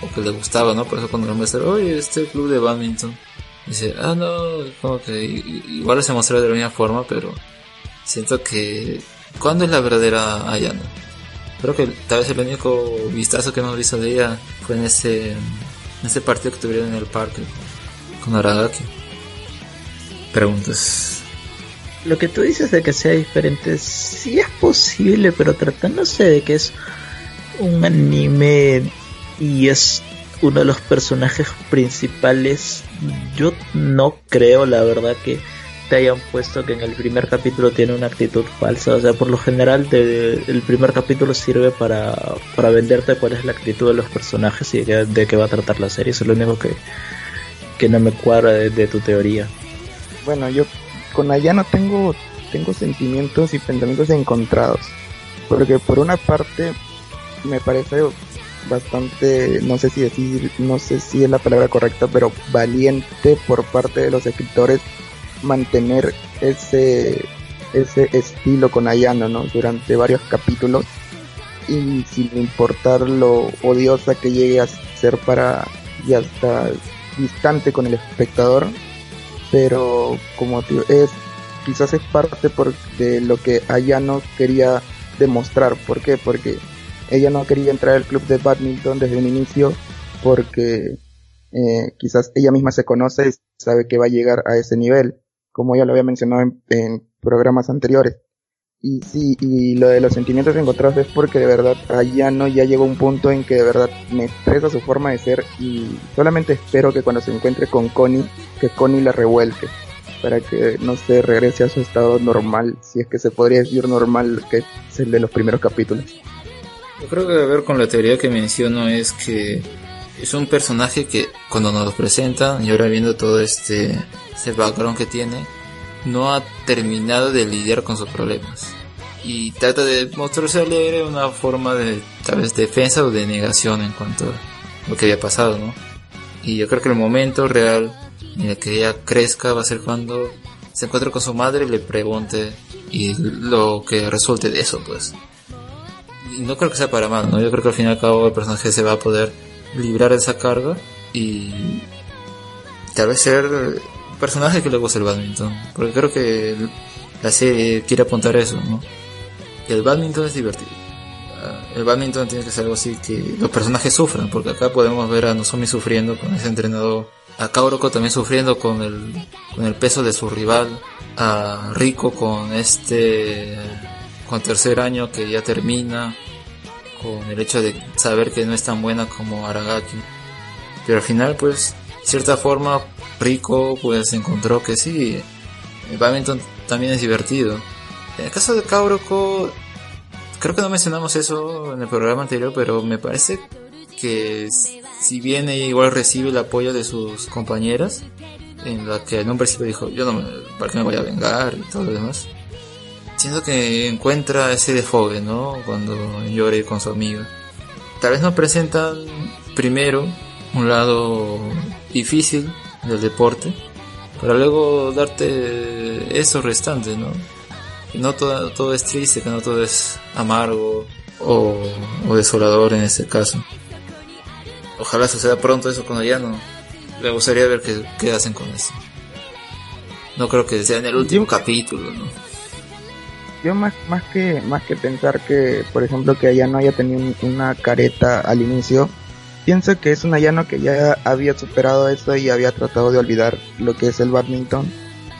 o que le gustaba, ¿no? Por eso cuando lo muestra, oye, este club de badminton Dice, ah, no, como que igual se mostró de la misma forma, pero siento que. ¿Cuándo es la verdadera Ayano? Creo que tal vez el único vistazo que hemos visto de ella fue en ese, en ese partido que tuvieron en el parque con Aragaki. Preguntas. Lo que tú dices de que sea diferente, sí es posible, pero tratándose de que es un anime y es uno de los personajes principales, yo no creo la verdad que te hayan puesto que en el primer capítulo tiene una actitud falsa. O sea, por lo general el primer capítulo sirve para, para venderte cuál es la actitud de los personajes y de, qué va a tratar la serie. Eso es lo único que, que no me cuadra de, tu teoría. Bueno, yo con Ayano tengo, tengo sentimientos y pensamientos encontrados. Porque por una parte me parece bastante, no sé si decir, no sé si es la palabra correcta, pero valiente por parte de los escritores mantener ese, ese estilo con Ayano, ¿no? Durante varios capítulos y sin importar lo odiosa que llegue a ser para y hasta distante con el espectador, pero como es quizás es parte por, de lo que Ayano quería demostrar, ¿por qué? Porque ella no quería entrar al club de badminton desde un inicio porque eh, quizás ella misma se conoce y sabe que va a llegar a ese nivel, como ya lo había mencionado en, programas anteriores. Y sí, y lo de los sentimientos encontrados es porque de verdad allá no ya llegó un punto en que de verdad me expresa su forma de ser y solamente espero que cuando se encuentre con Connie, que Connie la revuelque para que no se regrese a su estado normal, si es que se podría decir normal, que es el de los primeros capítulos. Yo creo que a ver con la teoría que menciono es que es un personaje que cuando nos lo presentan y ahora viendo todo este, este background que tiene, no ha terminado de lidiar con sus problemas. Y trata de mostrarse alegre una forma de tal vez defensa o de negación en cuanto a lo que había pasado, ¿no? Y yo creo que el momento real en el que ella crezca va a ser cuando se encuentre con su madre y le pregunte y lo que resulte de eso, pues. No creo que sea para mal, ¿no? Yo creo que al fin y al cabo el personaje se va a poder librar esa carga y tal vez ser un personaje que le guste el badminton. Porque creo que la serie quiere apuntar eso, ¿no? El badminton es divertido. Ah, el badminton tiene que ser algo así que los personajes sufran, porque acá podemos ver a Nozomi sufriendo con ese entrenador, a Kaoroko también sufriendo con el, con el peso de su rival, a Rico con este, con tercer año que ya termina, con el hecho de saber que no es tan buena como Aragaki. Pero al final, pues, de cierta forma, Rico pues encontró que sí, badminton también es divertido. En el caso de Kaoroko, creo que no mencionamos eso en el programa anterior, pero me parece que si bien ella igual recibe el apoyo de sus compañeras, en la que en un principio dijo, yo no me, ¿para qué me voy a vengar? y todo lo demás. Siento que encuentra ese desfogue, ¿no? Cuando llore con su amiga. Tal vez nos presentan primero un lado difícil del deporte, para luego darte eso restante, ¿no? Que no todo, todo es triste, que no todo es amargo o, desolador en este caso. Ojalá suceda pronto eso con Ayano. Me gustaría ver qué hacen con eso. No creo que sea en el último capítulo, ¿no? Yo más, más que más que pensar que, por ejemplo, que Ayano haya tenido un- una careta al inicio, pienso que es un Ayano que ya había superado eso y había tratado de olvidar lo que es el badminton.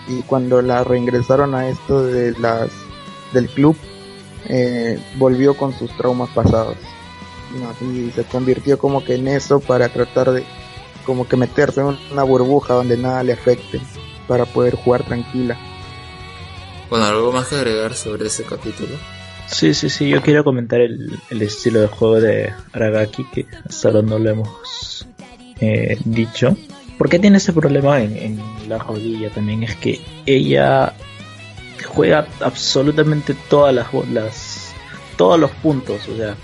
Y cuando la reingresaron a esto de las del club, eh, volvió con sus traumas pasados. Y se convirtió como que en eso para tratar de como que meterse en una burbuja donde nada le afecte para poder jugar tranquila. Bueno, algo más que agregar sobre ese capítulo. Sí, sí, sí, yo quiero comentar el, el estilo de juego de Aragaki, que hasta ahora no lo hemos eh, dicho. ¿Por qué tiene ese problema en, en la rodilla también? Es que ella juega absolutamente todas las, las todos los puntos, o sea,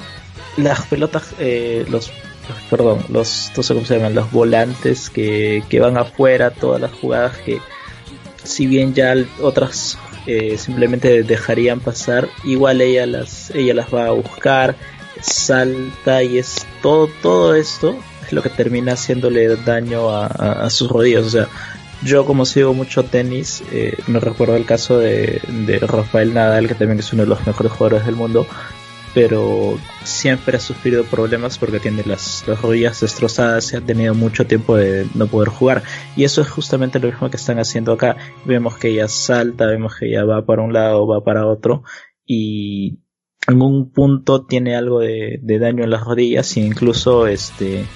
las pelotas, eh, los, perdón, los, no sé cómo se llaman, los volantes que, que van afuera, todas las jugadas que, si bien ya otras eh, simplemente dejarían pasar, igual ella las, ella las va a buscar, salta y es todo, todo esto es lo que termina haciéndole daño a, sus rodillas, o sea, yo como sigo mucho tenis, eh, me recuerdo el caso de, de Rafael Nadal, que también es uno de los mejores jugadores del mundo, pero siempre ha sufrido problemas porque tiene las, las rodillas destrozadas y ha tenido mucho tiempo de no poder jugar. Y eso es justamente lo mismo que están haciendo acá. Vemos que ella salta, vemos que ella va para un lado, va para otro y en un punto tiene algo de, daño en las rodillas e incluso este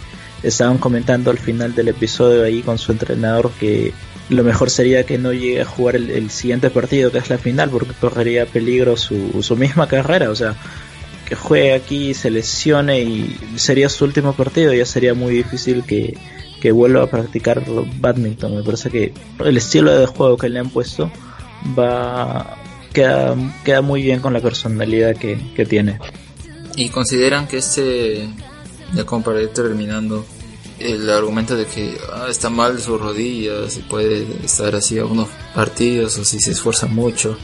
estaban comentando al final del episodio ahí con su entrenador que lo mejor sería que no llegue a jugar el, siguiente partido que es la final porque correría peligro su misma carrera o sea juegue aquí se lesione y sería su último partido ya sería muy difícil que, que vuelva a practicar badminton. Me parece que el estilo de juego que le han puesto va queda, queda muy bien con la personalidad que, que tiene. Y consideran que este, ya como para ir terminando, el argumento de que ah, está mal sus rodillas y puede estar así a unos partidos o si se esfuerza mucho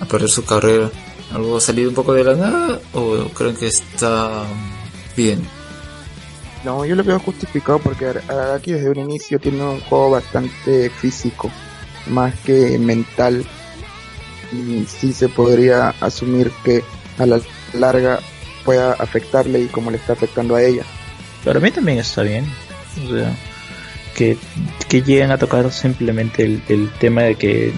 a perder su carrera, algo salido un poco de la nada o creen que está bien. No, yo lo veo justificado porque Ar- Aragaki desde un inicio tiene un juego bastante físico, más que mental. Y sí se podría asumir que a la larga pueda afectarle y como le está afectando a ella. Para mí también está bien. O sea, que, que lleguen a tocar simplemente el, el tema de que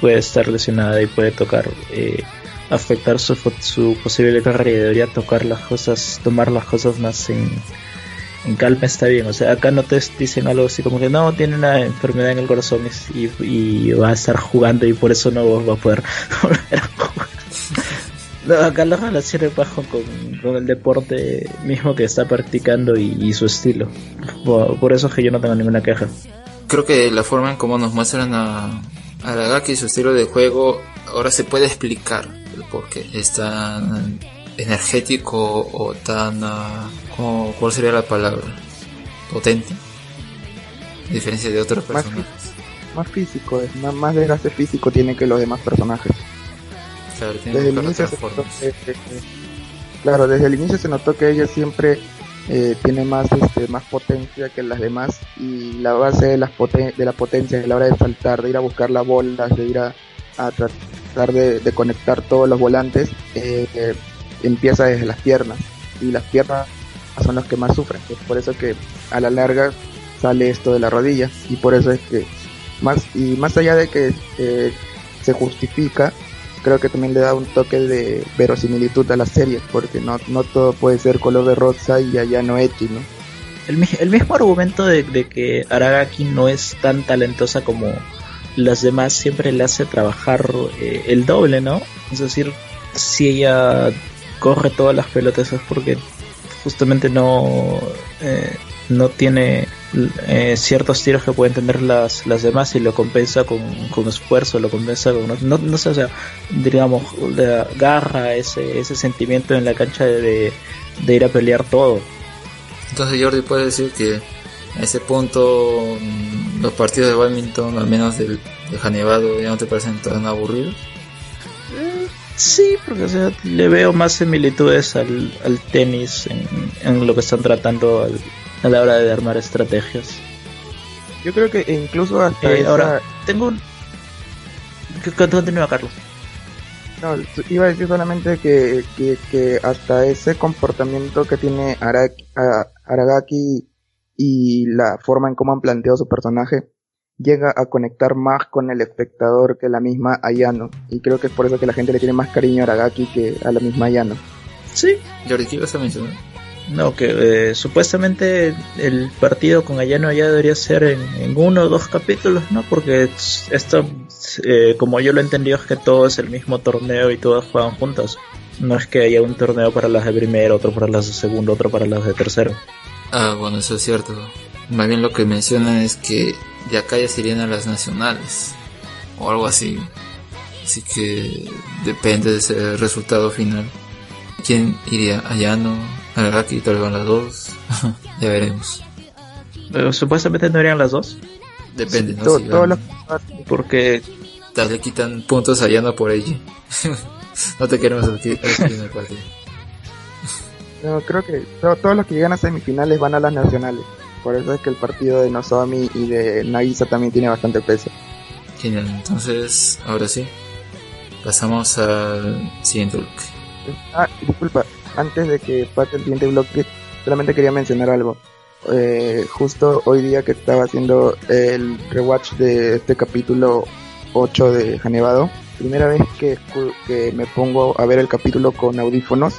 puede estar lesionada y puede tocar, eh, afectar su, su posible carrera y debería tocar las cosas, tomar las cosas más en, en calma está bien. O sea, acá no te dicen algo así como que no, tiene una enfermedad en el corazón y, y va a estar jugando y por eso no va a poder volver a jugar. No, acá la relación bajo con, con el deporte mismo que está practicando y, su estilo. Por, eso es que yo no tengo ninguna queja. Creo que la forma en cómo nos muestran a, a y su estilo de juego ahora se puede explicar porque es tan energético o tan... Uh, ¿Cuál sería la palabra? Potente. A diferencia de otros personajes. Más, físico, es más, más desgaste físico tiene que los demás personajes. Claro, desde el inicio se notó que, claro, desde el inicio se notó que ella siempre eh, tiene más este, más potencia que las demás y la base de, las de la potencia a la hora de saltar, de ir a buscar las bolas, de ir a, tratar de, conectar todos los volantes, eh, empieza desde las piernas. Y las piernas son las que más sufren. Es por eso que a la larga sale esto de la rodilla. Y por eso es que más y más allá de que eh, se justifica creo que también le da un toque de verosimilitud a la serie porque no, no todo puede ser color de rosa y allá no eti no el, el mismo argumento de, que Aragaki no es tan talentosa como las demás siempre le hace trabajar eh, el doble no es decir si ella corre todas las pelotas es porque justamente no eh, no tiene eh, ciertos tiros que pueden tener las, las demás y lo compensa con, esfuerzo, lo compensa con... No, no sé, o sea, digamos, le agarra ese, ese sentimiento en la cancha de, de, ir a pelear todo. Entonces Jordi puede decir que a ese punto mm, los partidos de badminton, al menos del, de Janevado, ya no te parecen tan aburridos. Eh, sí, porque o sea, le veo más similitudes al, al tenis en, en, lo que están tratando al, a la hora de armar estrategias. Yo creo que incluso hasta eh, ahora tengo un continúa Carlos. No, iba a decir solamente que, que, hasta ese comportamiento que tiene Aragaki y la forma en cómo han planteado su personaje llega a conectar más con el espectador que la misma Ayano. Y creo que es por eso que la gente le tiene más cariño a Aragaki que a la misma Ayano. Sí. Jordi, ¿qué ibas a mencionar? No, que eh, supuestamente el partido con Ayano ya debería ser en, uno o dos capítulos, ¿no? Porque esto, eh, como yo lo entendí, es que todo es el mismo torneo y todos juegan juntos. No es que haya un torneo para las de primero, otro para las de segundo, otro para las de tercero. Ah, bueno, eso es cierto. Más bien lo que menciona es que de acá ya se irían a las nacionales o algo así. Así que depende de ese resultado final. ¿Quién iría? ¿Ayano? Aquí tal vez las dos. ya veremos. Pero supuestamente no irían las dos. Depende, ¿no? Porque tal vez quitan puntos allá no por ella. no te queremos aquí, en el partido. No, creo que todos los que llegan a semifinales van a las nacionales. Por eso es que el partido de Nozomi y de Nagisa también tiene bastante peso. Genial, entonces, ahora sí. Pasamos al siguiente bloque. Ah, disculpa, antes de que pase el siguiente bloque, solamente quería mencionar algo. Eh, justo hoy día que estaba haciendo el rewatch de este capítulo 8 de Janevado, primera vez que, que me pongo a ver el capítulo con audífonos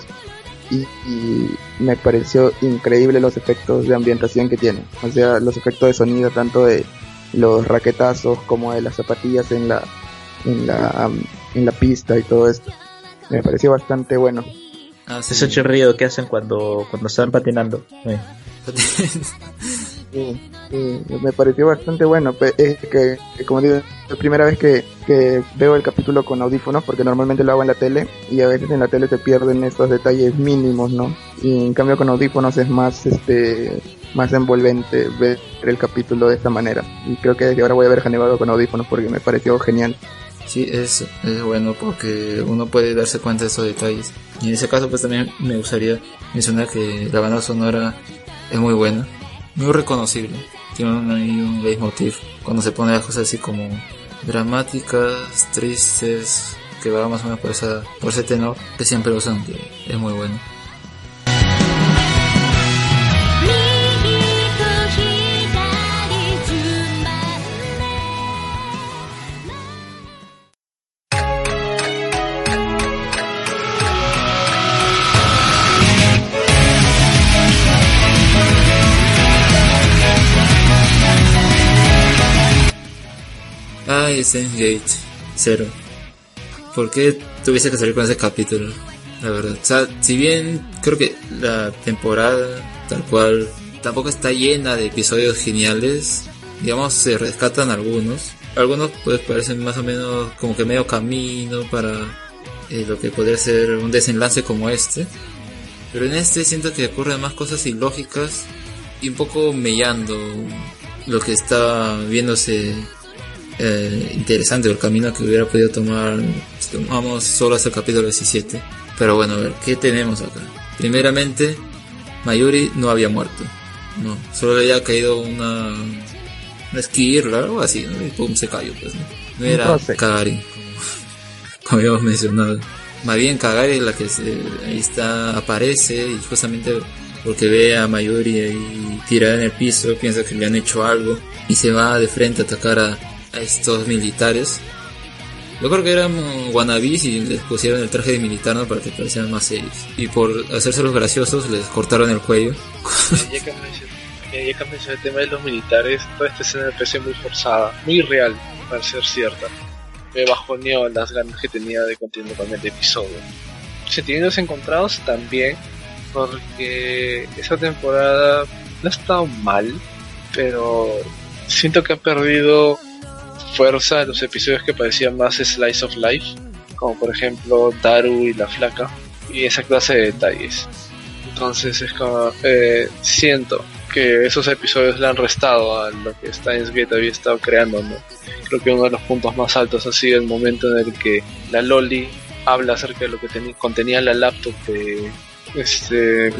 y, me pareció increíble los efectos de ambientación que tiene. O sea, los efectos de sonido tanto de los raquetazos como de las zapatillas en la en la en la pista y todo esto. Me pareció bastante bueno. Ah, Ese chorrido que hacen cuando, cuando están patinando. me pareció bastante bueno. Es que, como digo, es la primera vez que, veo el capítulo con audífonos, porque normalmente lo hago en la tele, y a veces en la tele se pierden estos detalles mínimos, ¿no? Y en cambio con audífonos es más, este, más envolvente ver el capítulo de esta manera. Y creo que desde ahora voy a ver Janevado con audífonos porque me pareció genial. Sí, es, es bueno porque uno puede darse cuenta de estos detalles. Y en ese caso pues también me gustaría mencionar que la banda sonora es muy buena, muy reconocible. Tiene un, un leitmotiv cuando se pone las cosas así como dramáticas, tristes, que va más o menos por, esa, por ese tenor que siempre usan, que es muy bueno. Ay, Gate, cero. ¿Por qué tuviese que salir con ese capítulo? la verdad. O sea, si bien creo que la temporada tal cual tampoco está llena de episodios geniales, digamos, se rescatan algunos. Algunos pues parecen más o menos como que medio camino para eh, lo que podría ser un desenlace como este. Pero en este siento que ocurren más cosas ilógicas y un poco mellando lo que estaba viéndose eh, interesante el camino que hubiera podido tomar tomamos solo hasta el capítulo 17 pero bueno a ver qué tenemos acá primeramente Mayuri no había muerto no solo le había caído una una esquirla o algo así ¿no? y pum se cayó pues no, no era Kagari como, como habíamos mencionado. Más bien Kagari es la que se, ahí está aparece y justamente porque ve a Mayuri ahí tirada en el piso, piensa que le han hecho algo y se va de frente a atacar a, a estos militares. Yo creo que eran wannabes y les pusieron el traje de militar ¿no? para que parecieran más serios. Y por hacerse los graciosos les cortaron el cuello. ya que mencioné, ya que mencioné el tema de los militares, toda esta escena me pareció muy forzada, muy real, para ser cierta. Me bajoneó las ganas que tenía de continuar con el episodio. Sentimientos encontrados también, porque esa temporada no ha estado mal, pero siento que ha perdido fuerza en los episodios que parecían más slice of life, como por ejemplo Daru y la flaca, y esa clase de detalles. Entonces es como, eh, siento que esos episodios le han restado a lo que Steins Gate había estado creando, ¿no? Creo que uno de los puntos más altos ha sido el momento en el que la Loli habla acerca de lo que contenía la laptop de este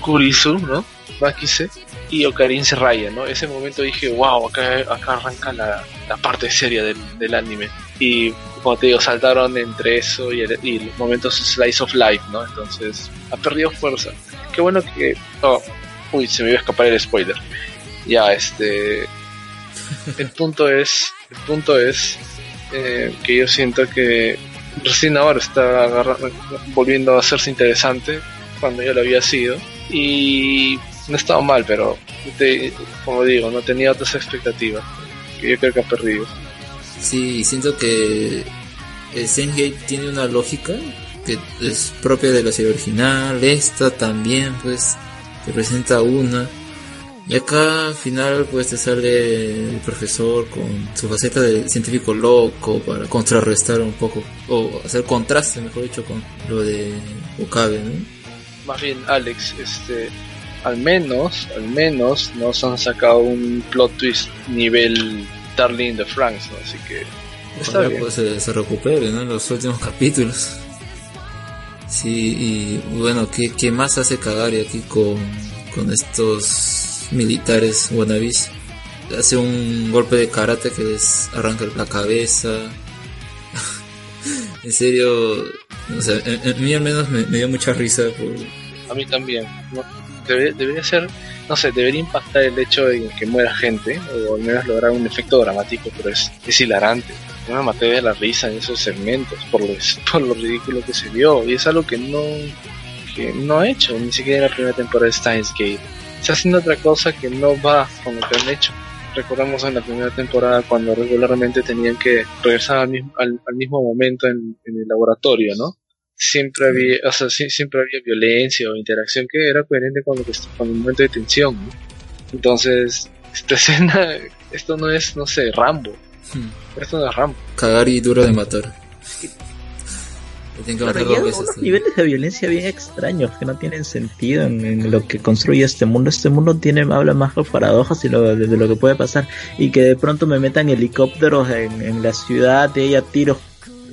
Kurisu, ¿no? Bakise y Ocarin se raya, ¿no? Ese momento dije, wow, acá, acá arranca la, la parte seria del, del, anime. Y como te digo, saltaron entre eso y, el, y los momentos slice of life, ¿no? Entonces, ha perdido fuerza. Qué bueno que... Oh, uy, se me iba a escapar el spoiler. Ya, este... El punto es... El punto es eh, que yo siento que recién ahora está volviendo a hacerse interesante cuando ya lo había sido. Y no estaba mal, pero te, como digo, no tenía otras expectativas que yo creo que ha perdido. Sí, siento que Gate tiene una lógica que es propia de la serie original, esta también pues te presenta una. Y acá al final pues te sale el profesor con su faceta de científico loco para contrarrestar un poco, o hacer contraste mejor dicho con lo de Okabe, ¿no? Más bien Alex, este, al menos, al menos nos han sacado un plot twist nivel Darling de Franks, ¿no? así que está bien. Pues se, se recupere ¿no? en los últimos capítulos. Sí, y bueno, ¿qué, qué más hace Kagari aquí con, con estos militares wannabes? Hace un golpe de karate que les arranca la cabeza. en serio, o sea, en, mí al menos me, me, dio mucha risa. Por... A mí también. ¿no? Debería, ser, no sé, debería impactar el hecho de que muera gente, o al menos lograr un efecto dramático, pero es, es hilarante. Yo me maté de la risa en esos segmentos por lo, por lo ridículo que se vio, y es algo que no, que no ha hecho, ni siquiera en la primera temporada de Steins Gate. Está haciendo otra cosa que no va con lo que han hecho. Recordamos en la primera temporada cuando regularmente tenían que regresar al mismo, al, al mismo momento en, en el laboratorio, ¿no? Siempre había, o sea, sí, siempre había violencia o interacción que era coherente con, lo que, con el momento de tensión. ¿no? Entonces, esta escena, esto no es, no sé, Rambo. Hmm. Esto no es Rambo. Cagar y duro de matar. Hay unos niveles de violencia bien extraños que no tienen sentido en, en, lo que construye este mundo. Este mundo tiene habla más de paradojas y lo, de, de, lo que puede pasar. Y que de pronto me metan helicópteros en, en la ciudad y haya tiros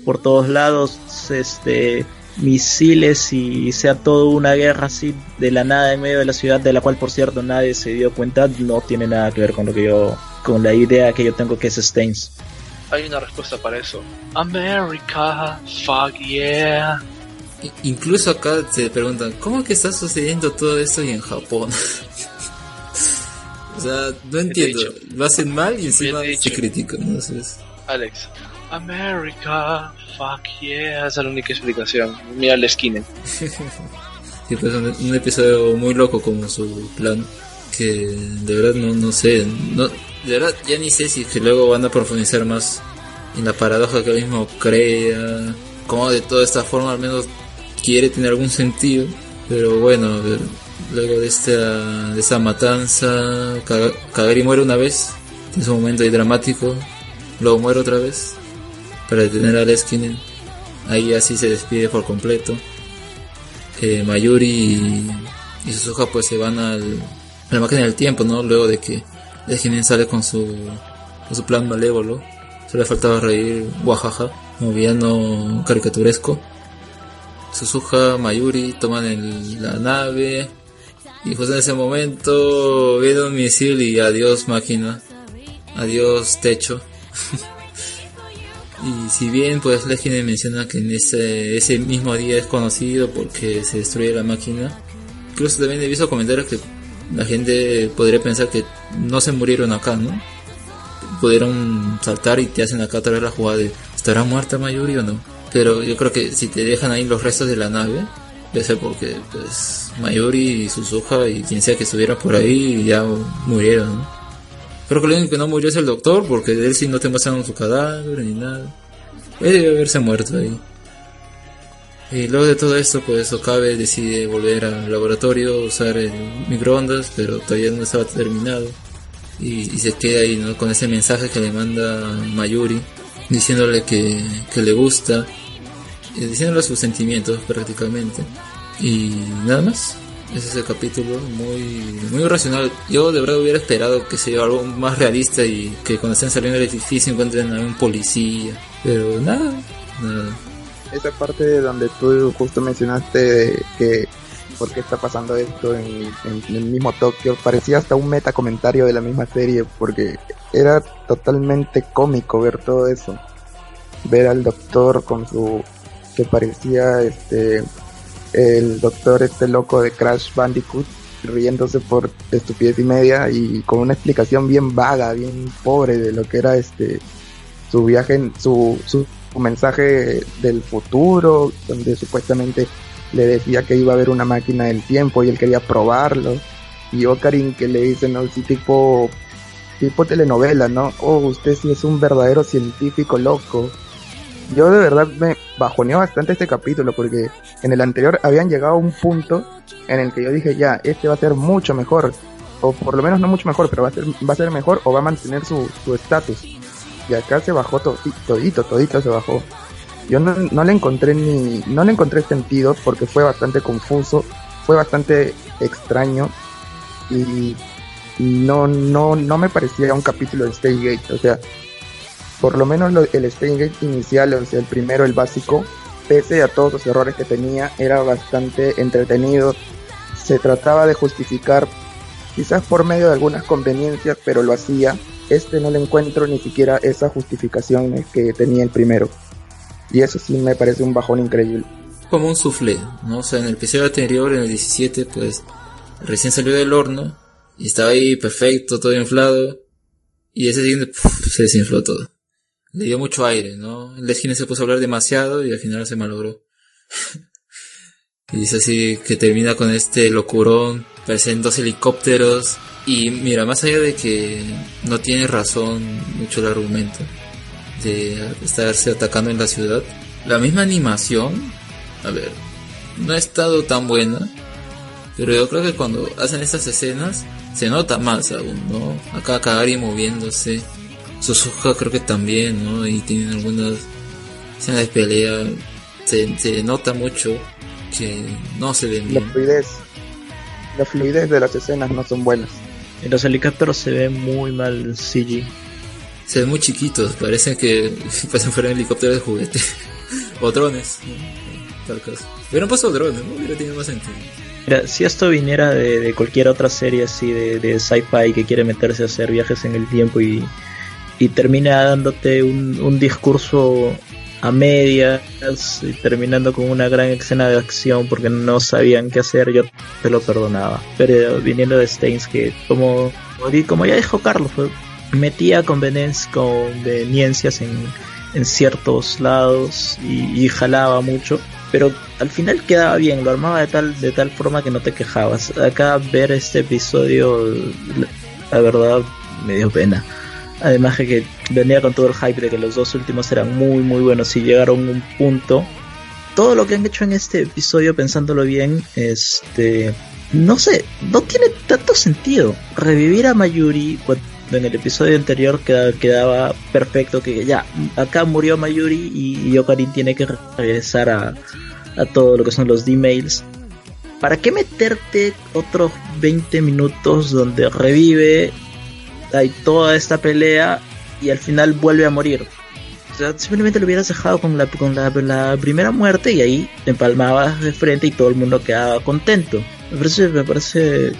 por todos lados, este misiles y sea todo una guerra así de la nada en medio de la ciudad de la cual por cierto nadie se dio cuenta no tiene nada que ver con lo que yo con la idea que yo tengo que es Stains. Hay una respuesta para eso. America fuck yeah. Incluso acá se preguntan cómo que está sucediendo todo esto y en Japón o sea no entiendo. lo hacen mal y encima se critican entonces Alex America, fuck yeah, esa es la única explicación. Mira la esquina. sí, pues un, episodio muy loco como su plan. Que de verdad no, no sé, de verdad ya ni sé si que luego van a profundizar más en la paradoja que él mismo crea. Como de toda esta forma al menos quiere tener algún sentido, pero bueno, luego de esta de esa matanza, Kagari muere una vez, en su momento ahí dramático, luego muere otra vez para detener a Leskinen. Ahí así se despide por completo. Eh, Mayuri y, y Suzuha pues se van al, a la máquina del tiempo, ¿no? Luego de que Leskinen sale con su, con su plan malévolo. Solo le faltaba reír guajaja, como villano caricaturesco. Suzuha, Mayuri toman el, la nave y justo en ese momento viene un misil y adiós máquina, adiós techo. y si bien pues Legend menciona que en ese, ese mismo día es conocido porque se destruye la máquina, incluso también he visto comentarios que la gente podría pensar que no se murieron acá, ¿no? Pudieron saltar y te hacen acá otra vez la jugada de ¿estará muerta Mayuri o no? Pero yo creo que si te dejan ahí los restos de la nave, debe ser porque pues Mayuri y Suzuha y quien sea que estuviera por ahí ya murieron, ¿no? Creo que lo único que no murió es el doctor, porque él sí no te muestran su cadáver ni nada. Él debe haberse muerto ahí. Y luego de todo esto, pues Okabe decide volver al laboratorio, usar el microondas, pero todavía no estaba terminado. Y, se queda ahí. Con ese mensaje que le manda Mayuri, diciéndole que, le gusta, y diciéndole sus sentimientos prácticamente. Y nada más. Ese es el capítulo muy, muy racional. Yo de verdad hubiera esperado que sea algo más realista y que cuando estén saliendo del edificio encuentren a un policía. Pero nada, nada. Esa parte donde tú justo mencionaste que por qué está pasando esto en, en, el mismo Tokio, parecía hasta un meta comentario de la misma serie, porque era totalmente cómico ver todo eso. Ver al doctor con su que parecía este el doctor este loco de Crash Bandicoot riéndose por estupidez y media y con una explicación bien vaga, bien pobre de lo que era este su viaje, su, su, mensaje del futuro, donde supuestamente le decía que iba a haber una máquina del tiempo y él quería probarlo. Y Ocarin que le dice, no, sí, tipo, tipo telenovela, ¿no? Oh, usted sí es un verdadero científico loco yo de verdad me bajoneó bastante este capítulo porque en el anterior habían llegado a un punto en el que yo dije ya, este va a ser mucho mejor, o por lo menos no mucho mejor, pero va a ser, va a ser mejor o va a mantener su estatus. y acá se bajó todito, todito, todito se bajó. Yo no, no le encontré ni, no le encontré sentido porque fue bastante confuso, fue bastante extraño y no, no, no me parecía un capítulo de Stay Gate, o sea, por lo menos el Steingate inicial, o sea, el primero, el básico, pese a todos los errores que tenía, era bastante entretenido. Se trataba de justificar, quizás por medio de algunas conveniencias, pero lo hacía. Este no le encuentro ni siquiera esa justificación que tenía el primero. Y eso sí me parece un bajón increíble. Como un soufflé, ¿no? O sea, en el episodio anterior, en el 17, pues recién salió del horno y estaba ahí perfecto, todo inflado. Y ese siguiente se desinfló todo le dio mucho aire, ¿no? Esquina se puso a hablar demasiado y al final se malogró. y dice así que termina con este locurón, parecen dos helicópteros. Y mira, más allá de que no tiene razón mucho el argumento de estarse atacando en la ciudad, la misma animación, a ver, no ha estado tan buena, pero yo creo que cuando hacen estas escenas se nota más aún, ¿no? Acá Kagari moviéndose, Suzuka creo que también, ¿no? Y tienen algunas escenas de pelea. Se, nota mucho que no se ven bien. La fluidez, la fluidez de las escenas no son buenas. En los helicópteros se ve muy mal CG. Se ven muy chiquitos, parecen que parecen fueran helicópteros de juguete. o drones, tal caso. Hubieran puesto drones, ¿no? Hubiera tenido más sentido. Mira, si esto viniera de, de cualquier otra serie así de, de sci-fi que quiere meterse a hacer viajes en el tiempo y y termina dándote un, discurso a medias y terminando con una gran escena de acción porque no sabían qué hacer, yo te lo perdonaba. Pero viniendo de Stains, que como, como ya dijo Carlos, metía conveniencias en, en ciertos lados y, jalaba mucho. Pero al final quedaba bien, lo armaba de tal, de tal forma que no te quejabas. Acá ver este episodio, la verdad, me dio pena. Además de que venía con todo el hype de que los dos últimos eran muy muy bueos y llegaron a un punto todo lo que han hecho en este episodio, pensándolo bien, este, no sé, no tiene tanto sentido. Revivir a Mayuri en el episodio anterior quedaba, quedaba perfecto que ya, acá murió Mayuri y Yokarin tiene que regresar a, a todo lo que son los D-mails. ¿Para qué meterte otros 20 minutos donde revive, hay toda esta pelea y al final vuelve a morir? O sea, simplemente lo hubieras dejado con la, con la, primera muerte y ahí te empalmabas de frente y todo el mundo quedaba contento. Me parece, me parece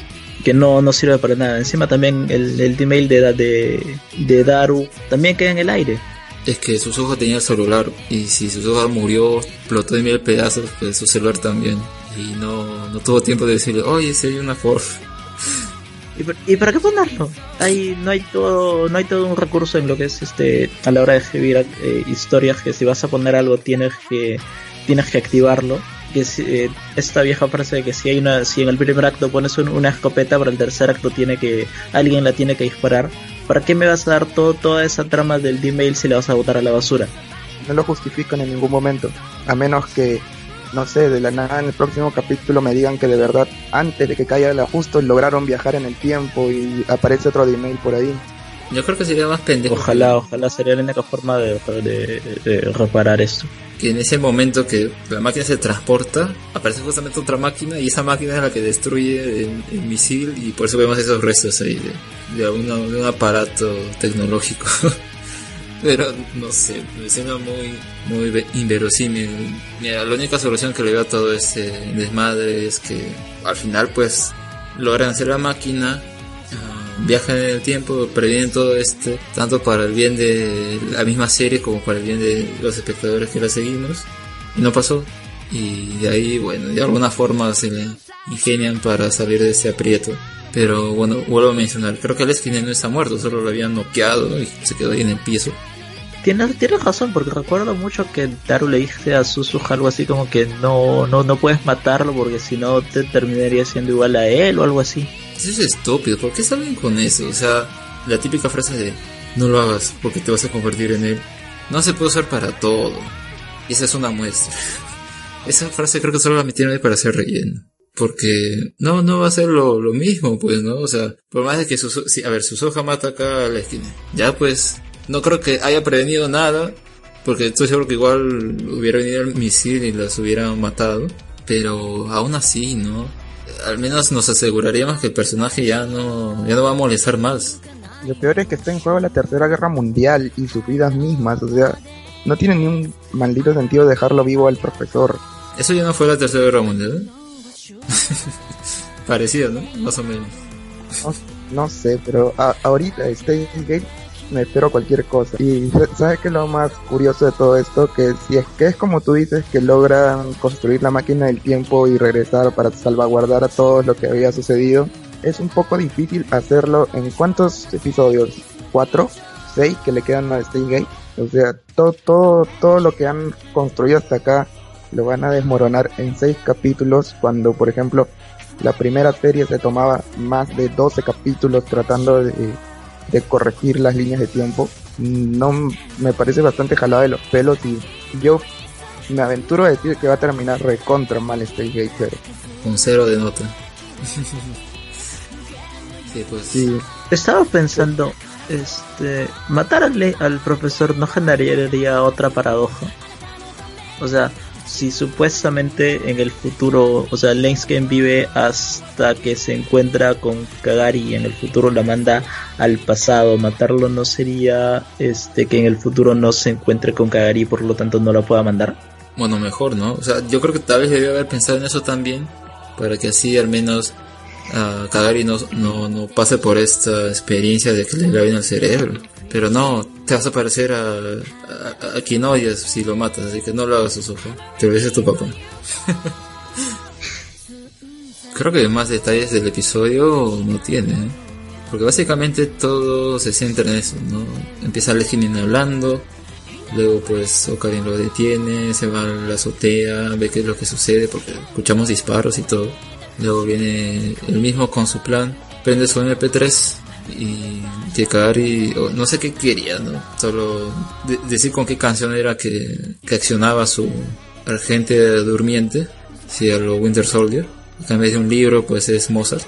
que no, no sirve para nada. Encima también el, el email de, de, de Daru también queda en el aire. Es que sus ojos tenía el celular y si sus ojos murió, explotó de mil pedazos, pues su celular también. Y no, no tuvo tiempo de decirle, oye, si hay una forma. ¿Y, para qué ponerlo? Hay, no hay todo, no hay todo un recurso en lo que es este a la hora de escribir eh, historias que si vas a poner algo tienes que tienes que activarlo. Que eh, esta vieja frase de que si hay una, si en el primer acto pones una escopeta, para el tercer acto tiene que alguien la tiene que disparar. ¿Para qué me vas a dar todo, toda esa trama del D-mail si la vas a botar a la basura? No lo justifican en ningún momento, a menos que no sé, de la nada en el próximo capítulo me digan que de verdad antes de que caiga el ajuste lograron viajar en el tiempo y aparece otro email por ahí. Yo creo que sería más pendejo. Ojalá, ojalá sería la única forma de, reparar esto. Que en ese momento que la máquina se transporta, aparece justamente otra máquina y esa máquina es la que destruye el, misil y por eso vemos esos restos ahí de, de un aparato tecnológico. Pero no sé, me suena muy, muy inverosímil. Mira, la única solución que le veo a todo este desmadre es que al final pues logran hacer la máquina, uh, viajan en el tiempo, previenen todo este, tanto para el bien de la misma serie como para el bien de los espectadores que la seguimos. Y no pasó. Y de ahí, bueno, de alguna forma se le ingenian para salir de ese aprieto. Pero bueno, vuelvo a mencionar, creo que el esquina no está muerto, solo lo habían noqueado y se quedó ahí en el piso. Tienes, tienes razón, porque recuerdo mucho que Daru le dije a Suzuha algo así como que no, no, no puedes matarlo porque si no te terminaría siendo igual a él o algo así. Eso es estúpido, ¿por qué salen con eso? O sea, la típica frase de no lo hagas porque te vas a convertir en él. No se puede usar para todo. Y esa es una muestra. Esa frase creo que solo la metieron ahí para hacer relleno. Porque no, no va a ser lo, mismo, pues, ¿no? O sea, por más de que Suzuha, a ver, Suzuha mata acá a la esquina. Ya pues, no creo que haya prevenido nada, porque estoy seguro que igual hubiera venido el misil y las hubieran matado. Pero aún así, ¿no? Al menos nos aseguraríamos que el personaje ya no, ya no va a molestar más. Lo peor es que está en juego la Tercera Guerra Mundial y sus vidas mismas, o sea, no tiene ni un maldito sentido dejarlo vivo al profesor. Eso ya no fue la Tercera Guerra Mundial. Parecido, ¿no? Más o menos. No, sé, pero ahorita State Gate me espero cualquier cosa. Y sabes que lo más curioso de todo esto, que si es que es como tú dices, que logran construir la máquina del tiempo y regresar para salvaguardar a todo lo que había sucedido, es un poco difícil hacerlo en cuántos episodios, cuatro, seis que le quedan a Gate O sea, todo, todo, todo lo que han construido hasta acá lo van a desmoronar en seis capítulos cuando, por ejemplo, la primera serie se tomaba más de 12 capítulos tratando de de corregir las líneas de tiempo. No me parece bastante jalada de los pelos y yo me aventuro a decir que va a terminar recontra mal este Gate pero... Un cero de nota. sí, pues. Sí. Estaba pensando, este, matar al, al profesor no generaría otra paradoja. O sea, si supuestamente en el futuro, o sea, Lensken vive hasta que se encuentra con Kagari y en el futuro la manda al pasado, matarlo no sería este que en el futuro no se encuentre con Kagari por lo tanto no la pueda mandar. Bueno, mejor, ¿no? O sea, yo creo que tal vez debió haber pensado en eso también, para que así al menos uh, Kagari no, no, no pase por esta experiencia de que le graben el cerebro. Pero no, te vas a parecer a, a, quien odias si lo matas, así que no lo hagas, ojos Te lo dice tu papá. Creo que más detalles del episodio no tiene, ¿eh? porque básicamente todo se centra en eso, ¿no? Empieza Leginin hablando, luego pues Ocarin lo detiene, se va a la azotea, ve qué es lo que sucede, porque escuchamos disparos y todo. Luego viene el mismo con su plan, prende su MP3 y llegar y no sé qué quería, ¿no? Solo decir con qué canción era que, que accionaba su, agente durmiente, sí, a lo Winter Soldier. En vez de un libro, pues es Mozart.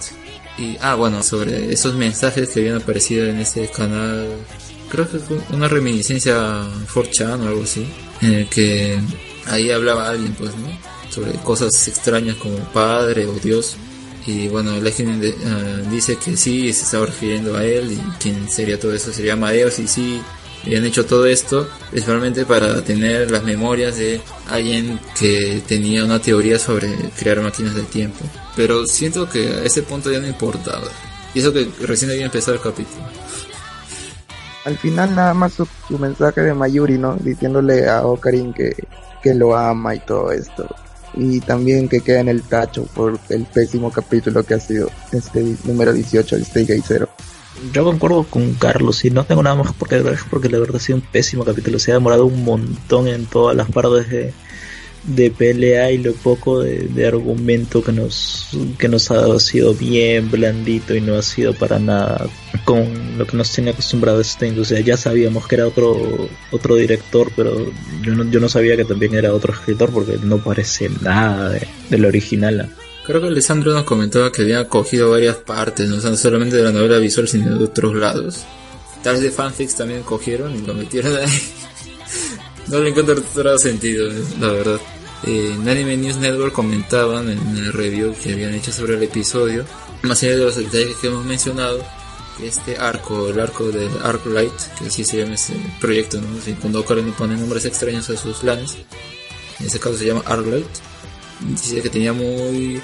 Y, ah, bueno, sobre esos mensajes que habían aparecido en ese canal, creo que fue una reminiscencia 4chan o algo así, en el que ahí hablaba alguien, pues, ¿no? Sobre cosas extrañas como padre o Dios. Y bueno, Legend uh, dice que sí, se estaba refiriendo a él y quien sería todo eso sería Madeos y sí, habían hecho todo esto principalmente para tener las memorias de alguien que tenía una teoría sobre crear máquinas del tiempo. Pero siento que a ese punto ya no importaba. Y eso que recién había empezado el capítulo. Al final nada más su, mensaje de Mayuri, ¿no? Diciéndole a Ocarin que, que lo ama y todo esto. Y también que queda en el tacho por el pésimo capítulo que ha sido este número 18 de Stay Gay Zero. Yo concuerdo con Carlos y no tengo nada más porque, porque la verdad ha sido un pésimo capítulo. Se ha demorado un montón en todas las partes de, de pelea y lo poco de, argumento que nos, que nos ha sido bien blandito y no ha sido para nada con lo que nos tiene acostumbrado O sea, ya sabíamos que era otro, otro director, pero yo no, yo no sabía que también era otro escritor porque no parece nada de, del original. Creo que Alessandro nos comentaba que había cogido varias partes, no solamente de la novela visual, sino de otros lados. Tal vez de fanfics también cogieron y lo metieron ahí. no le encuentro sentido, la verdad. Eh, en Anime News Network comentaban en el review que habían hecho sobre el episodio, más allá de los detalles que hemos mencionado, este arco, el arco de Arclight, que así se llama este proyecto, ¿no? cuando Ocarina pone nombres extraños a sus planes, en este caso se llama Arclight, dice que tenía muy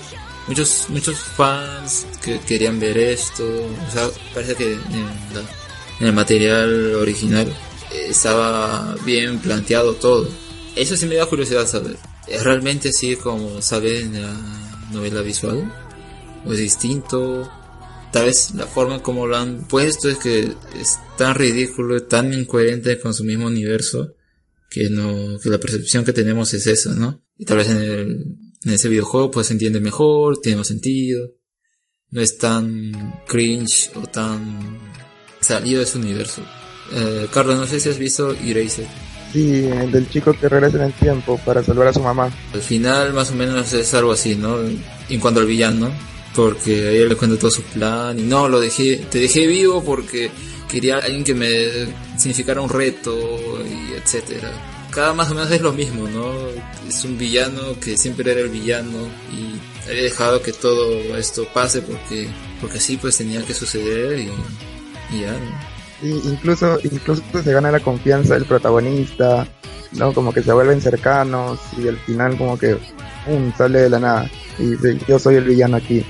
muchos muchos fans que querían ver esto. O sea parece que en, el material original estaba bien planteado todo. Eso sí me da curiosidad saber. ¿es realmente así como sale en la novela visual? ¿o es distinto? tal vez la forma como lo han puesto es que es tan ridículo tan incoherente con su mismo universo que no que la percepción que tenemos es esa no y tal vez en el en ese videojuego pues se entiende mejor, tiene más sentido, no es tan cringe o tan salido de su universo. Eh, Carlos, no sé si has visto Eraser. Sí, el del chico que regresa en el tiempo para salvar a su mamá. Al final más o menos es algo así, ¿no? En cuanto al villano, porque ahí le cuenta todo su plan y no, lo dejé, te dejé vivo porque quería alguien que me significara un reto y etcétera cada más o menos es lo mismo, ¿no? Es un villano que siempre era el villano y había dejado que todo esto pase porque porque así pues tenía que suceder y, ya, ¿no? Incluso, incluso se gana la confianza del protagonista, ¿no? Como que se vuelven cercanos y al final como que um, sale de la nada y dice yo soy el villano aquí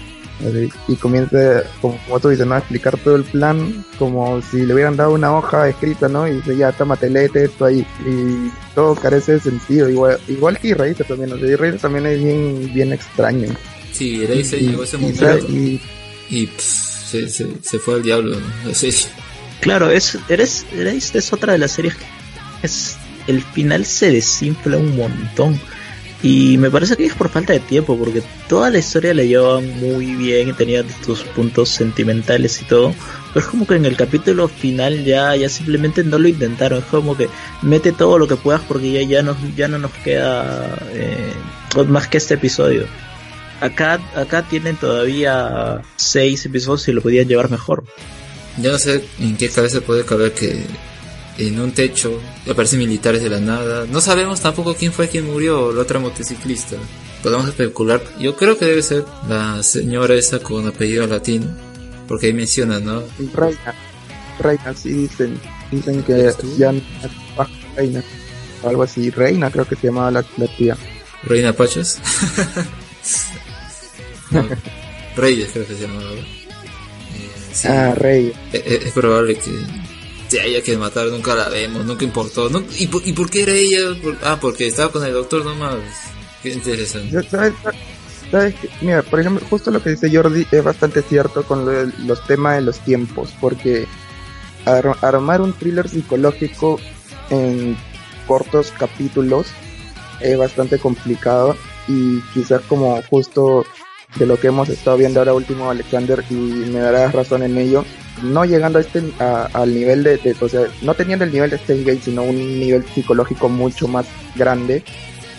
y comienza, como, tú dices, ¿no? a explicar todo el plan como si le hubieran dado una hoja escrita, ¿no? Y dice, ya, toma, léete esto ahí. Y todo carece de sentido, igual, igual que Raíces también, o sea, también es bien, bien extraño. Sí, Raíces llegó ese momento y, y, se, se, fue al diablo, ¿no? Claro, es, eres, es otra de las series que es, el final se desinfla un montón y me parece que es por falta de tiempo, porque toda la historia la llevaban muy bien y tenía sus puntos sentimentales y todo. Pero es como que en el capítulo final ya, ya simplemente no lo intentaron. Es como que mete todo lo que puedas porque ya, ya, no, ya no nos queda eh, más que este episodio. Acá, acá tienen todavía seis episodios y lo podían llevar mejor. Yo no sé en qué cabeza puede caber que en un techo, aparecen militares de la nada. No sabemos tampoco quién fue quien murió, la otra motociclista. Podemos especular. Yo creo que debe ser la señora esa con apellido latino, porque ahí menciona, ¿no? Reina, reina, sí dicen, dicen que ya reina, algo así, reina creo que se llamaba la, tía. Reina Pachas. Reyes creo que se llamaba. Ah, Rey. Eh, eh, es probable que si haya que matar, nunca la vemos, nunca importó. ¿Y, por, ¿Y por qué era ella? ah, porque estaba con el doctor nomás. Qué interesante. ¿Sabes? Mira, por ejemplo, justo lo que dice Jordi es bastante cierto con los temas de los tiempos, porque armar un thriller psicológico en cortos capítulos es bastante complicado y quizás como justo de lo que hemos estado viendo ahora último Alexander y me darás razón en ello no llegando a este al nivel de, o sea no teniendo el nivel de Stage Gate sino un nivel psicológico mucho más grande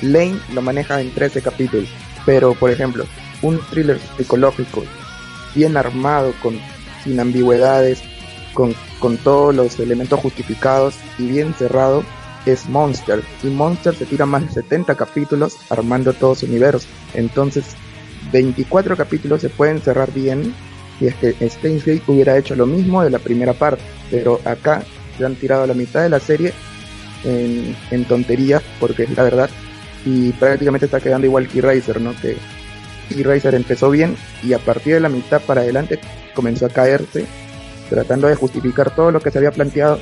Lane lo maneja en 13 capítulos, pero por ejemplo, un thriller psicológico bien armado, con, sin ambigüedades, con, con todos los elementos justificados y bien cerrado, es Monster. Y Monster se tira más de 70 capítulos armando todo su universo. Entonces, 24 capítulos se pueden cerrar bien y es que Steins Gate hubiera hecho lo mismo de la primera parte. Pero acá se han tirado la mitad de la serie en, en tonterías, porque es la verdad. Y prácticamente está quedando igual que Racer, ¿no? Que Racer empezó bien y a partir de la mitad para adelante comenzó a caerse, tratando de justificar todo lo que se había planteado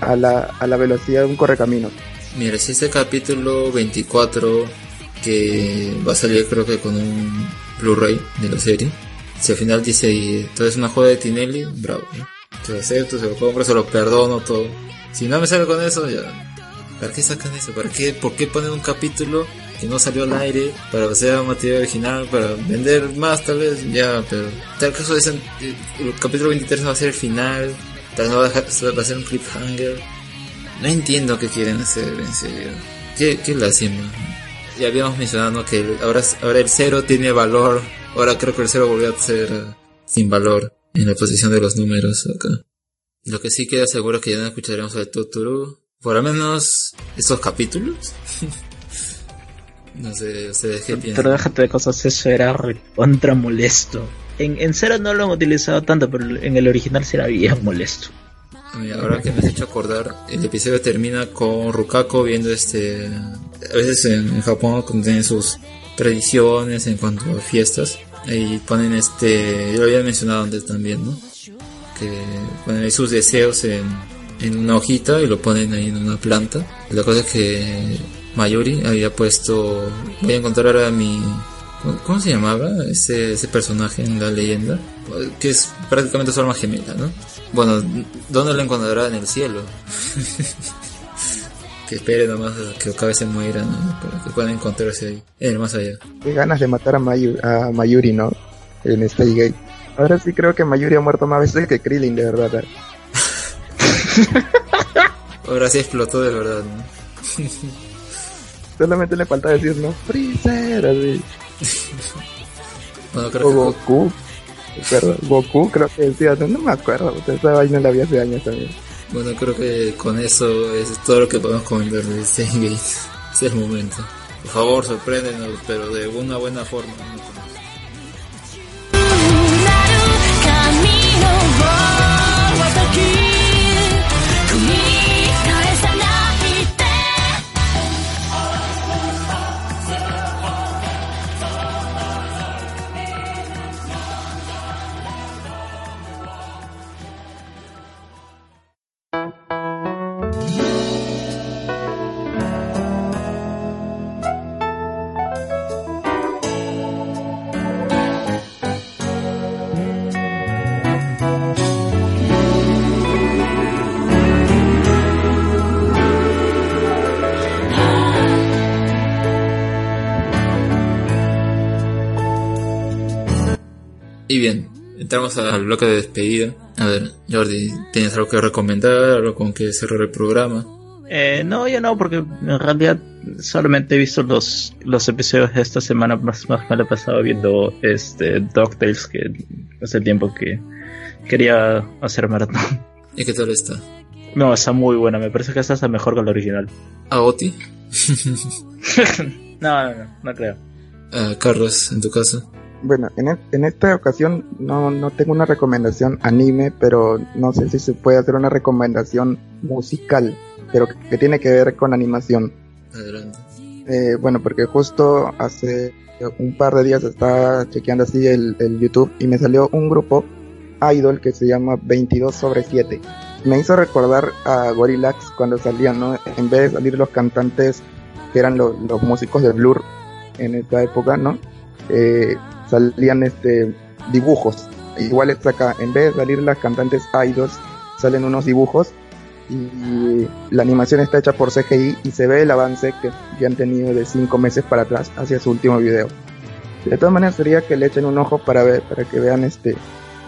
a la, a la velocidad de un correcamino. Mira, si este capítulo 24 que va a salir creo que con un Blu-ray de la serie, si al final dice todo es una joda de Tinelli, bravo, ¿no? Se lo acepto, se lo compro, se lo perdono, todo. Si no me sale con eso, ya. ¿Para qué sacan eso? ¿Para qué? ¿Por qué ponen un capítulo que no salió al aire para hacer material original, para vender más tal vez? Ya, pero tal caso dicen, el capítulo 23 va a ser el final, tal vez va a, dejar, va a ser un cliffhanger. No entiendo qué quieren hacer, en serio. Qué, qué lástima. Ya habíamos mencionado que el, ahora, ahora el cero tiene valor. Ahora creo que el cero volvió a ser uh, sin valor en la posición de los números acá. Lo que sí queda seguro que ya no escucharemos al Totoro. Por lo menos estos capítulos. no sé, ustedes qué piensan. Pero déjate de cosas, eso era contra molesto. En, en Cero no lo han utilizado tanto, pero en el original sí era bien molesto. Mira, ahora que me has hecho acordar, el episodio termina con Rukako viendo este... A veces en, Japón tienen sus tradiciones en cuanto a fiestas. Y ponen este... Yo lo había mencionado antes también, ¿no? Que ponen sus deseos en, en una hojita y lo ponen ahí en una planta. La cosa es que Mayuri había puesto... Voy a encontrar ahora mi... ¿Cómo se llamaba ese, ese personaje en la leyenda? Que es prácticamente su alma gemela, ¿no? Bueno, ¿dónde lo encontrará? En el cielo. que espere nomás a que Okabe se muera, ¿no? Para que puedan encontrarse ahí, en el más allá. Qué ganas de matar a, Mayu, a Mayuri, ¿no? En este Gate. Ahora sí creo que Mayuri ha muerto más veces que Krillin, de verdad. Ahora sí explotó de verdad, ¿no? Solamente le falta decir, ¿no? Freezer, así. bueno, creo O que Goku. Goku creo que decía, no me acuerdo, esa vaina la vi hace años también. Bueno, creo que con eso es todo lo que podemos comentar de Steingate. Es el momento. Por favor, sorpréndenos, pero de una buena forma. Entramos al bloque de despedida. A ver, Jordi, ¿tienes algo que recomendar? ¿Algo con que cerrar el programa? Eh, no, ya no, porque en realidad solamente he visto los, los episodios de esta semana, más, más me lo he pasado viendo este DuckTales, que hace tiempo que quería hacer maratón. ¿Y qué tal está? No, está muy buena, me parece que esta está mejor que la original. ¿Aoti? no, no, no, no creo. Ah, Carlos, en tu caso. Bueno, en, e- en esta ocasión no, no tengo una recomendación anime, pero no sé si se puede hacer una recomendación musical, pero que, que tiene que ver con animación. Adelante. Eh, bueno, porque justo hace un par de días estaba chequeando así el, el YouTube y me salió un grupo idol que se llama 22 sobre 7. Me hizo recordar a Gorillax cuando salían, ¿no? En vez de salir los cantantes que eran lo- los músicos de Blur en esta época, ¿no? Eh, salían este dibujos. Igual acá, en vez de salir las cantantes idols, salen unos dibujos y la animación está hecha por CGI y se ve el avance que, que han tenido de 5 meses para atrás hacia su último video. De todas maneras sería que le echen un ojo para ver, para que vean este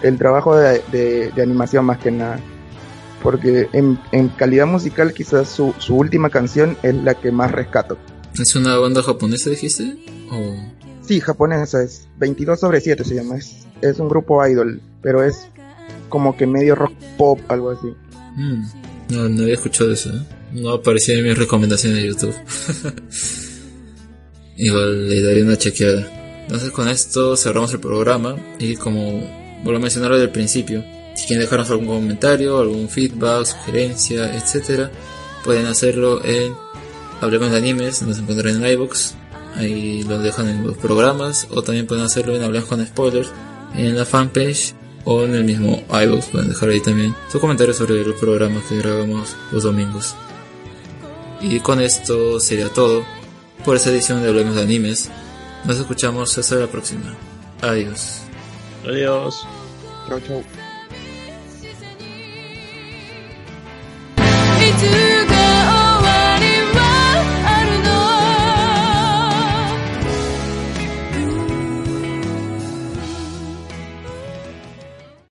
el trabajo de, de- de animación más que nada. Porque en, en calidad musical quizás su, su última canción es la que más rescato. ¿Es una banda japonesa, dijiste? ¿O Sí, japonesa es 22 sobre 7 se llama. Es, es un grupo idol, pero es como que medio rock pop, algo así. Mm, No, no había escuchado eso, ¿eh? No aparecía en mis recomendaciones de YouTube. Igual le daré una chequeada. Entonces con esto cerramos el programa y como vuelvo a mencionar el principio, si quieren dejarnos algún comentario, algún feedback, sugerencia, etcétera, pueden hacerlo en Hablemos de Animes, nos encontrarán en iVoox, ahí lo dejan en los programas, o también pueden hacerlo en Hablemos con Spoilers, en la fanpage o en el mismo iVoox, pueden dejar ahí también sus comentarios sobre los programas que grabamos los domingos. Y con esto sería todo por esta edición de Hablemos de Animes. Nos escuchamos hasta la próxima. Adiós. Adiós. Chau, chau.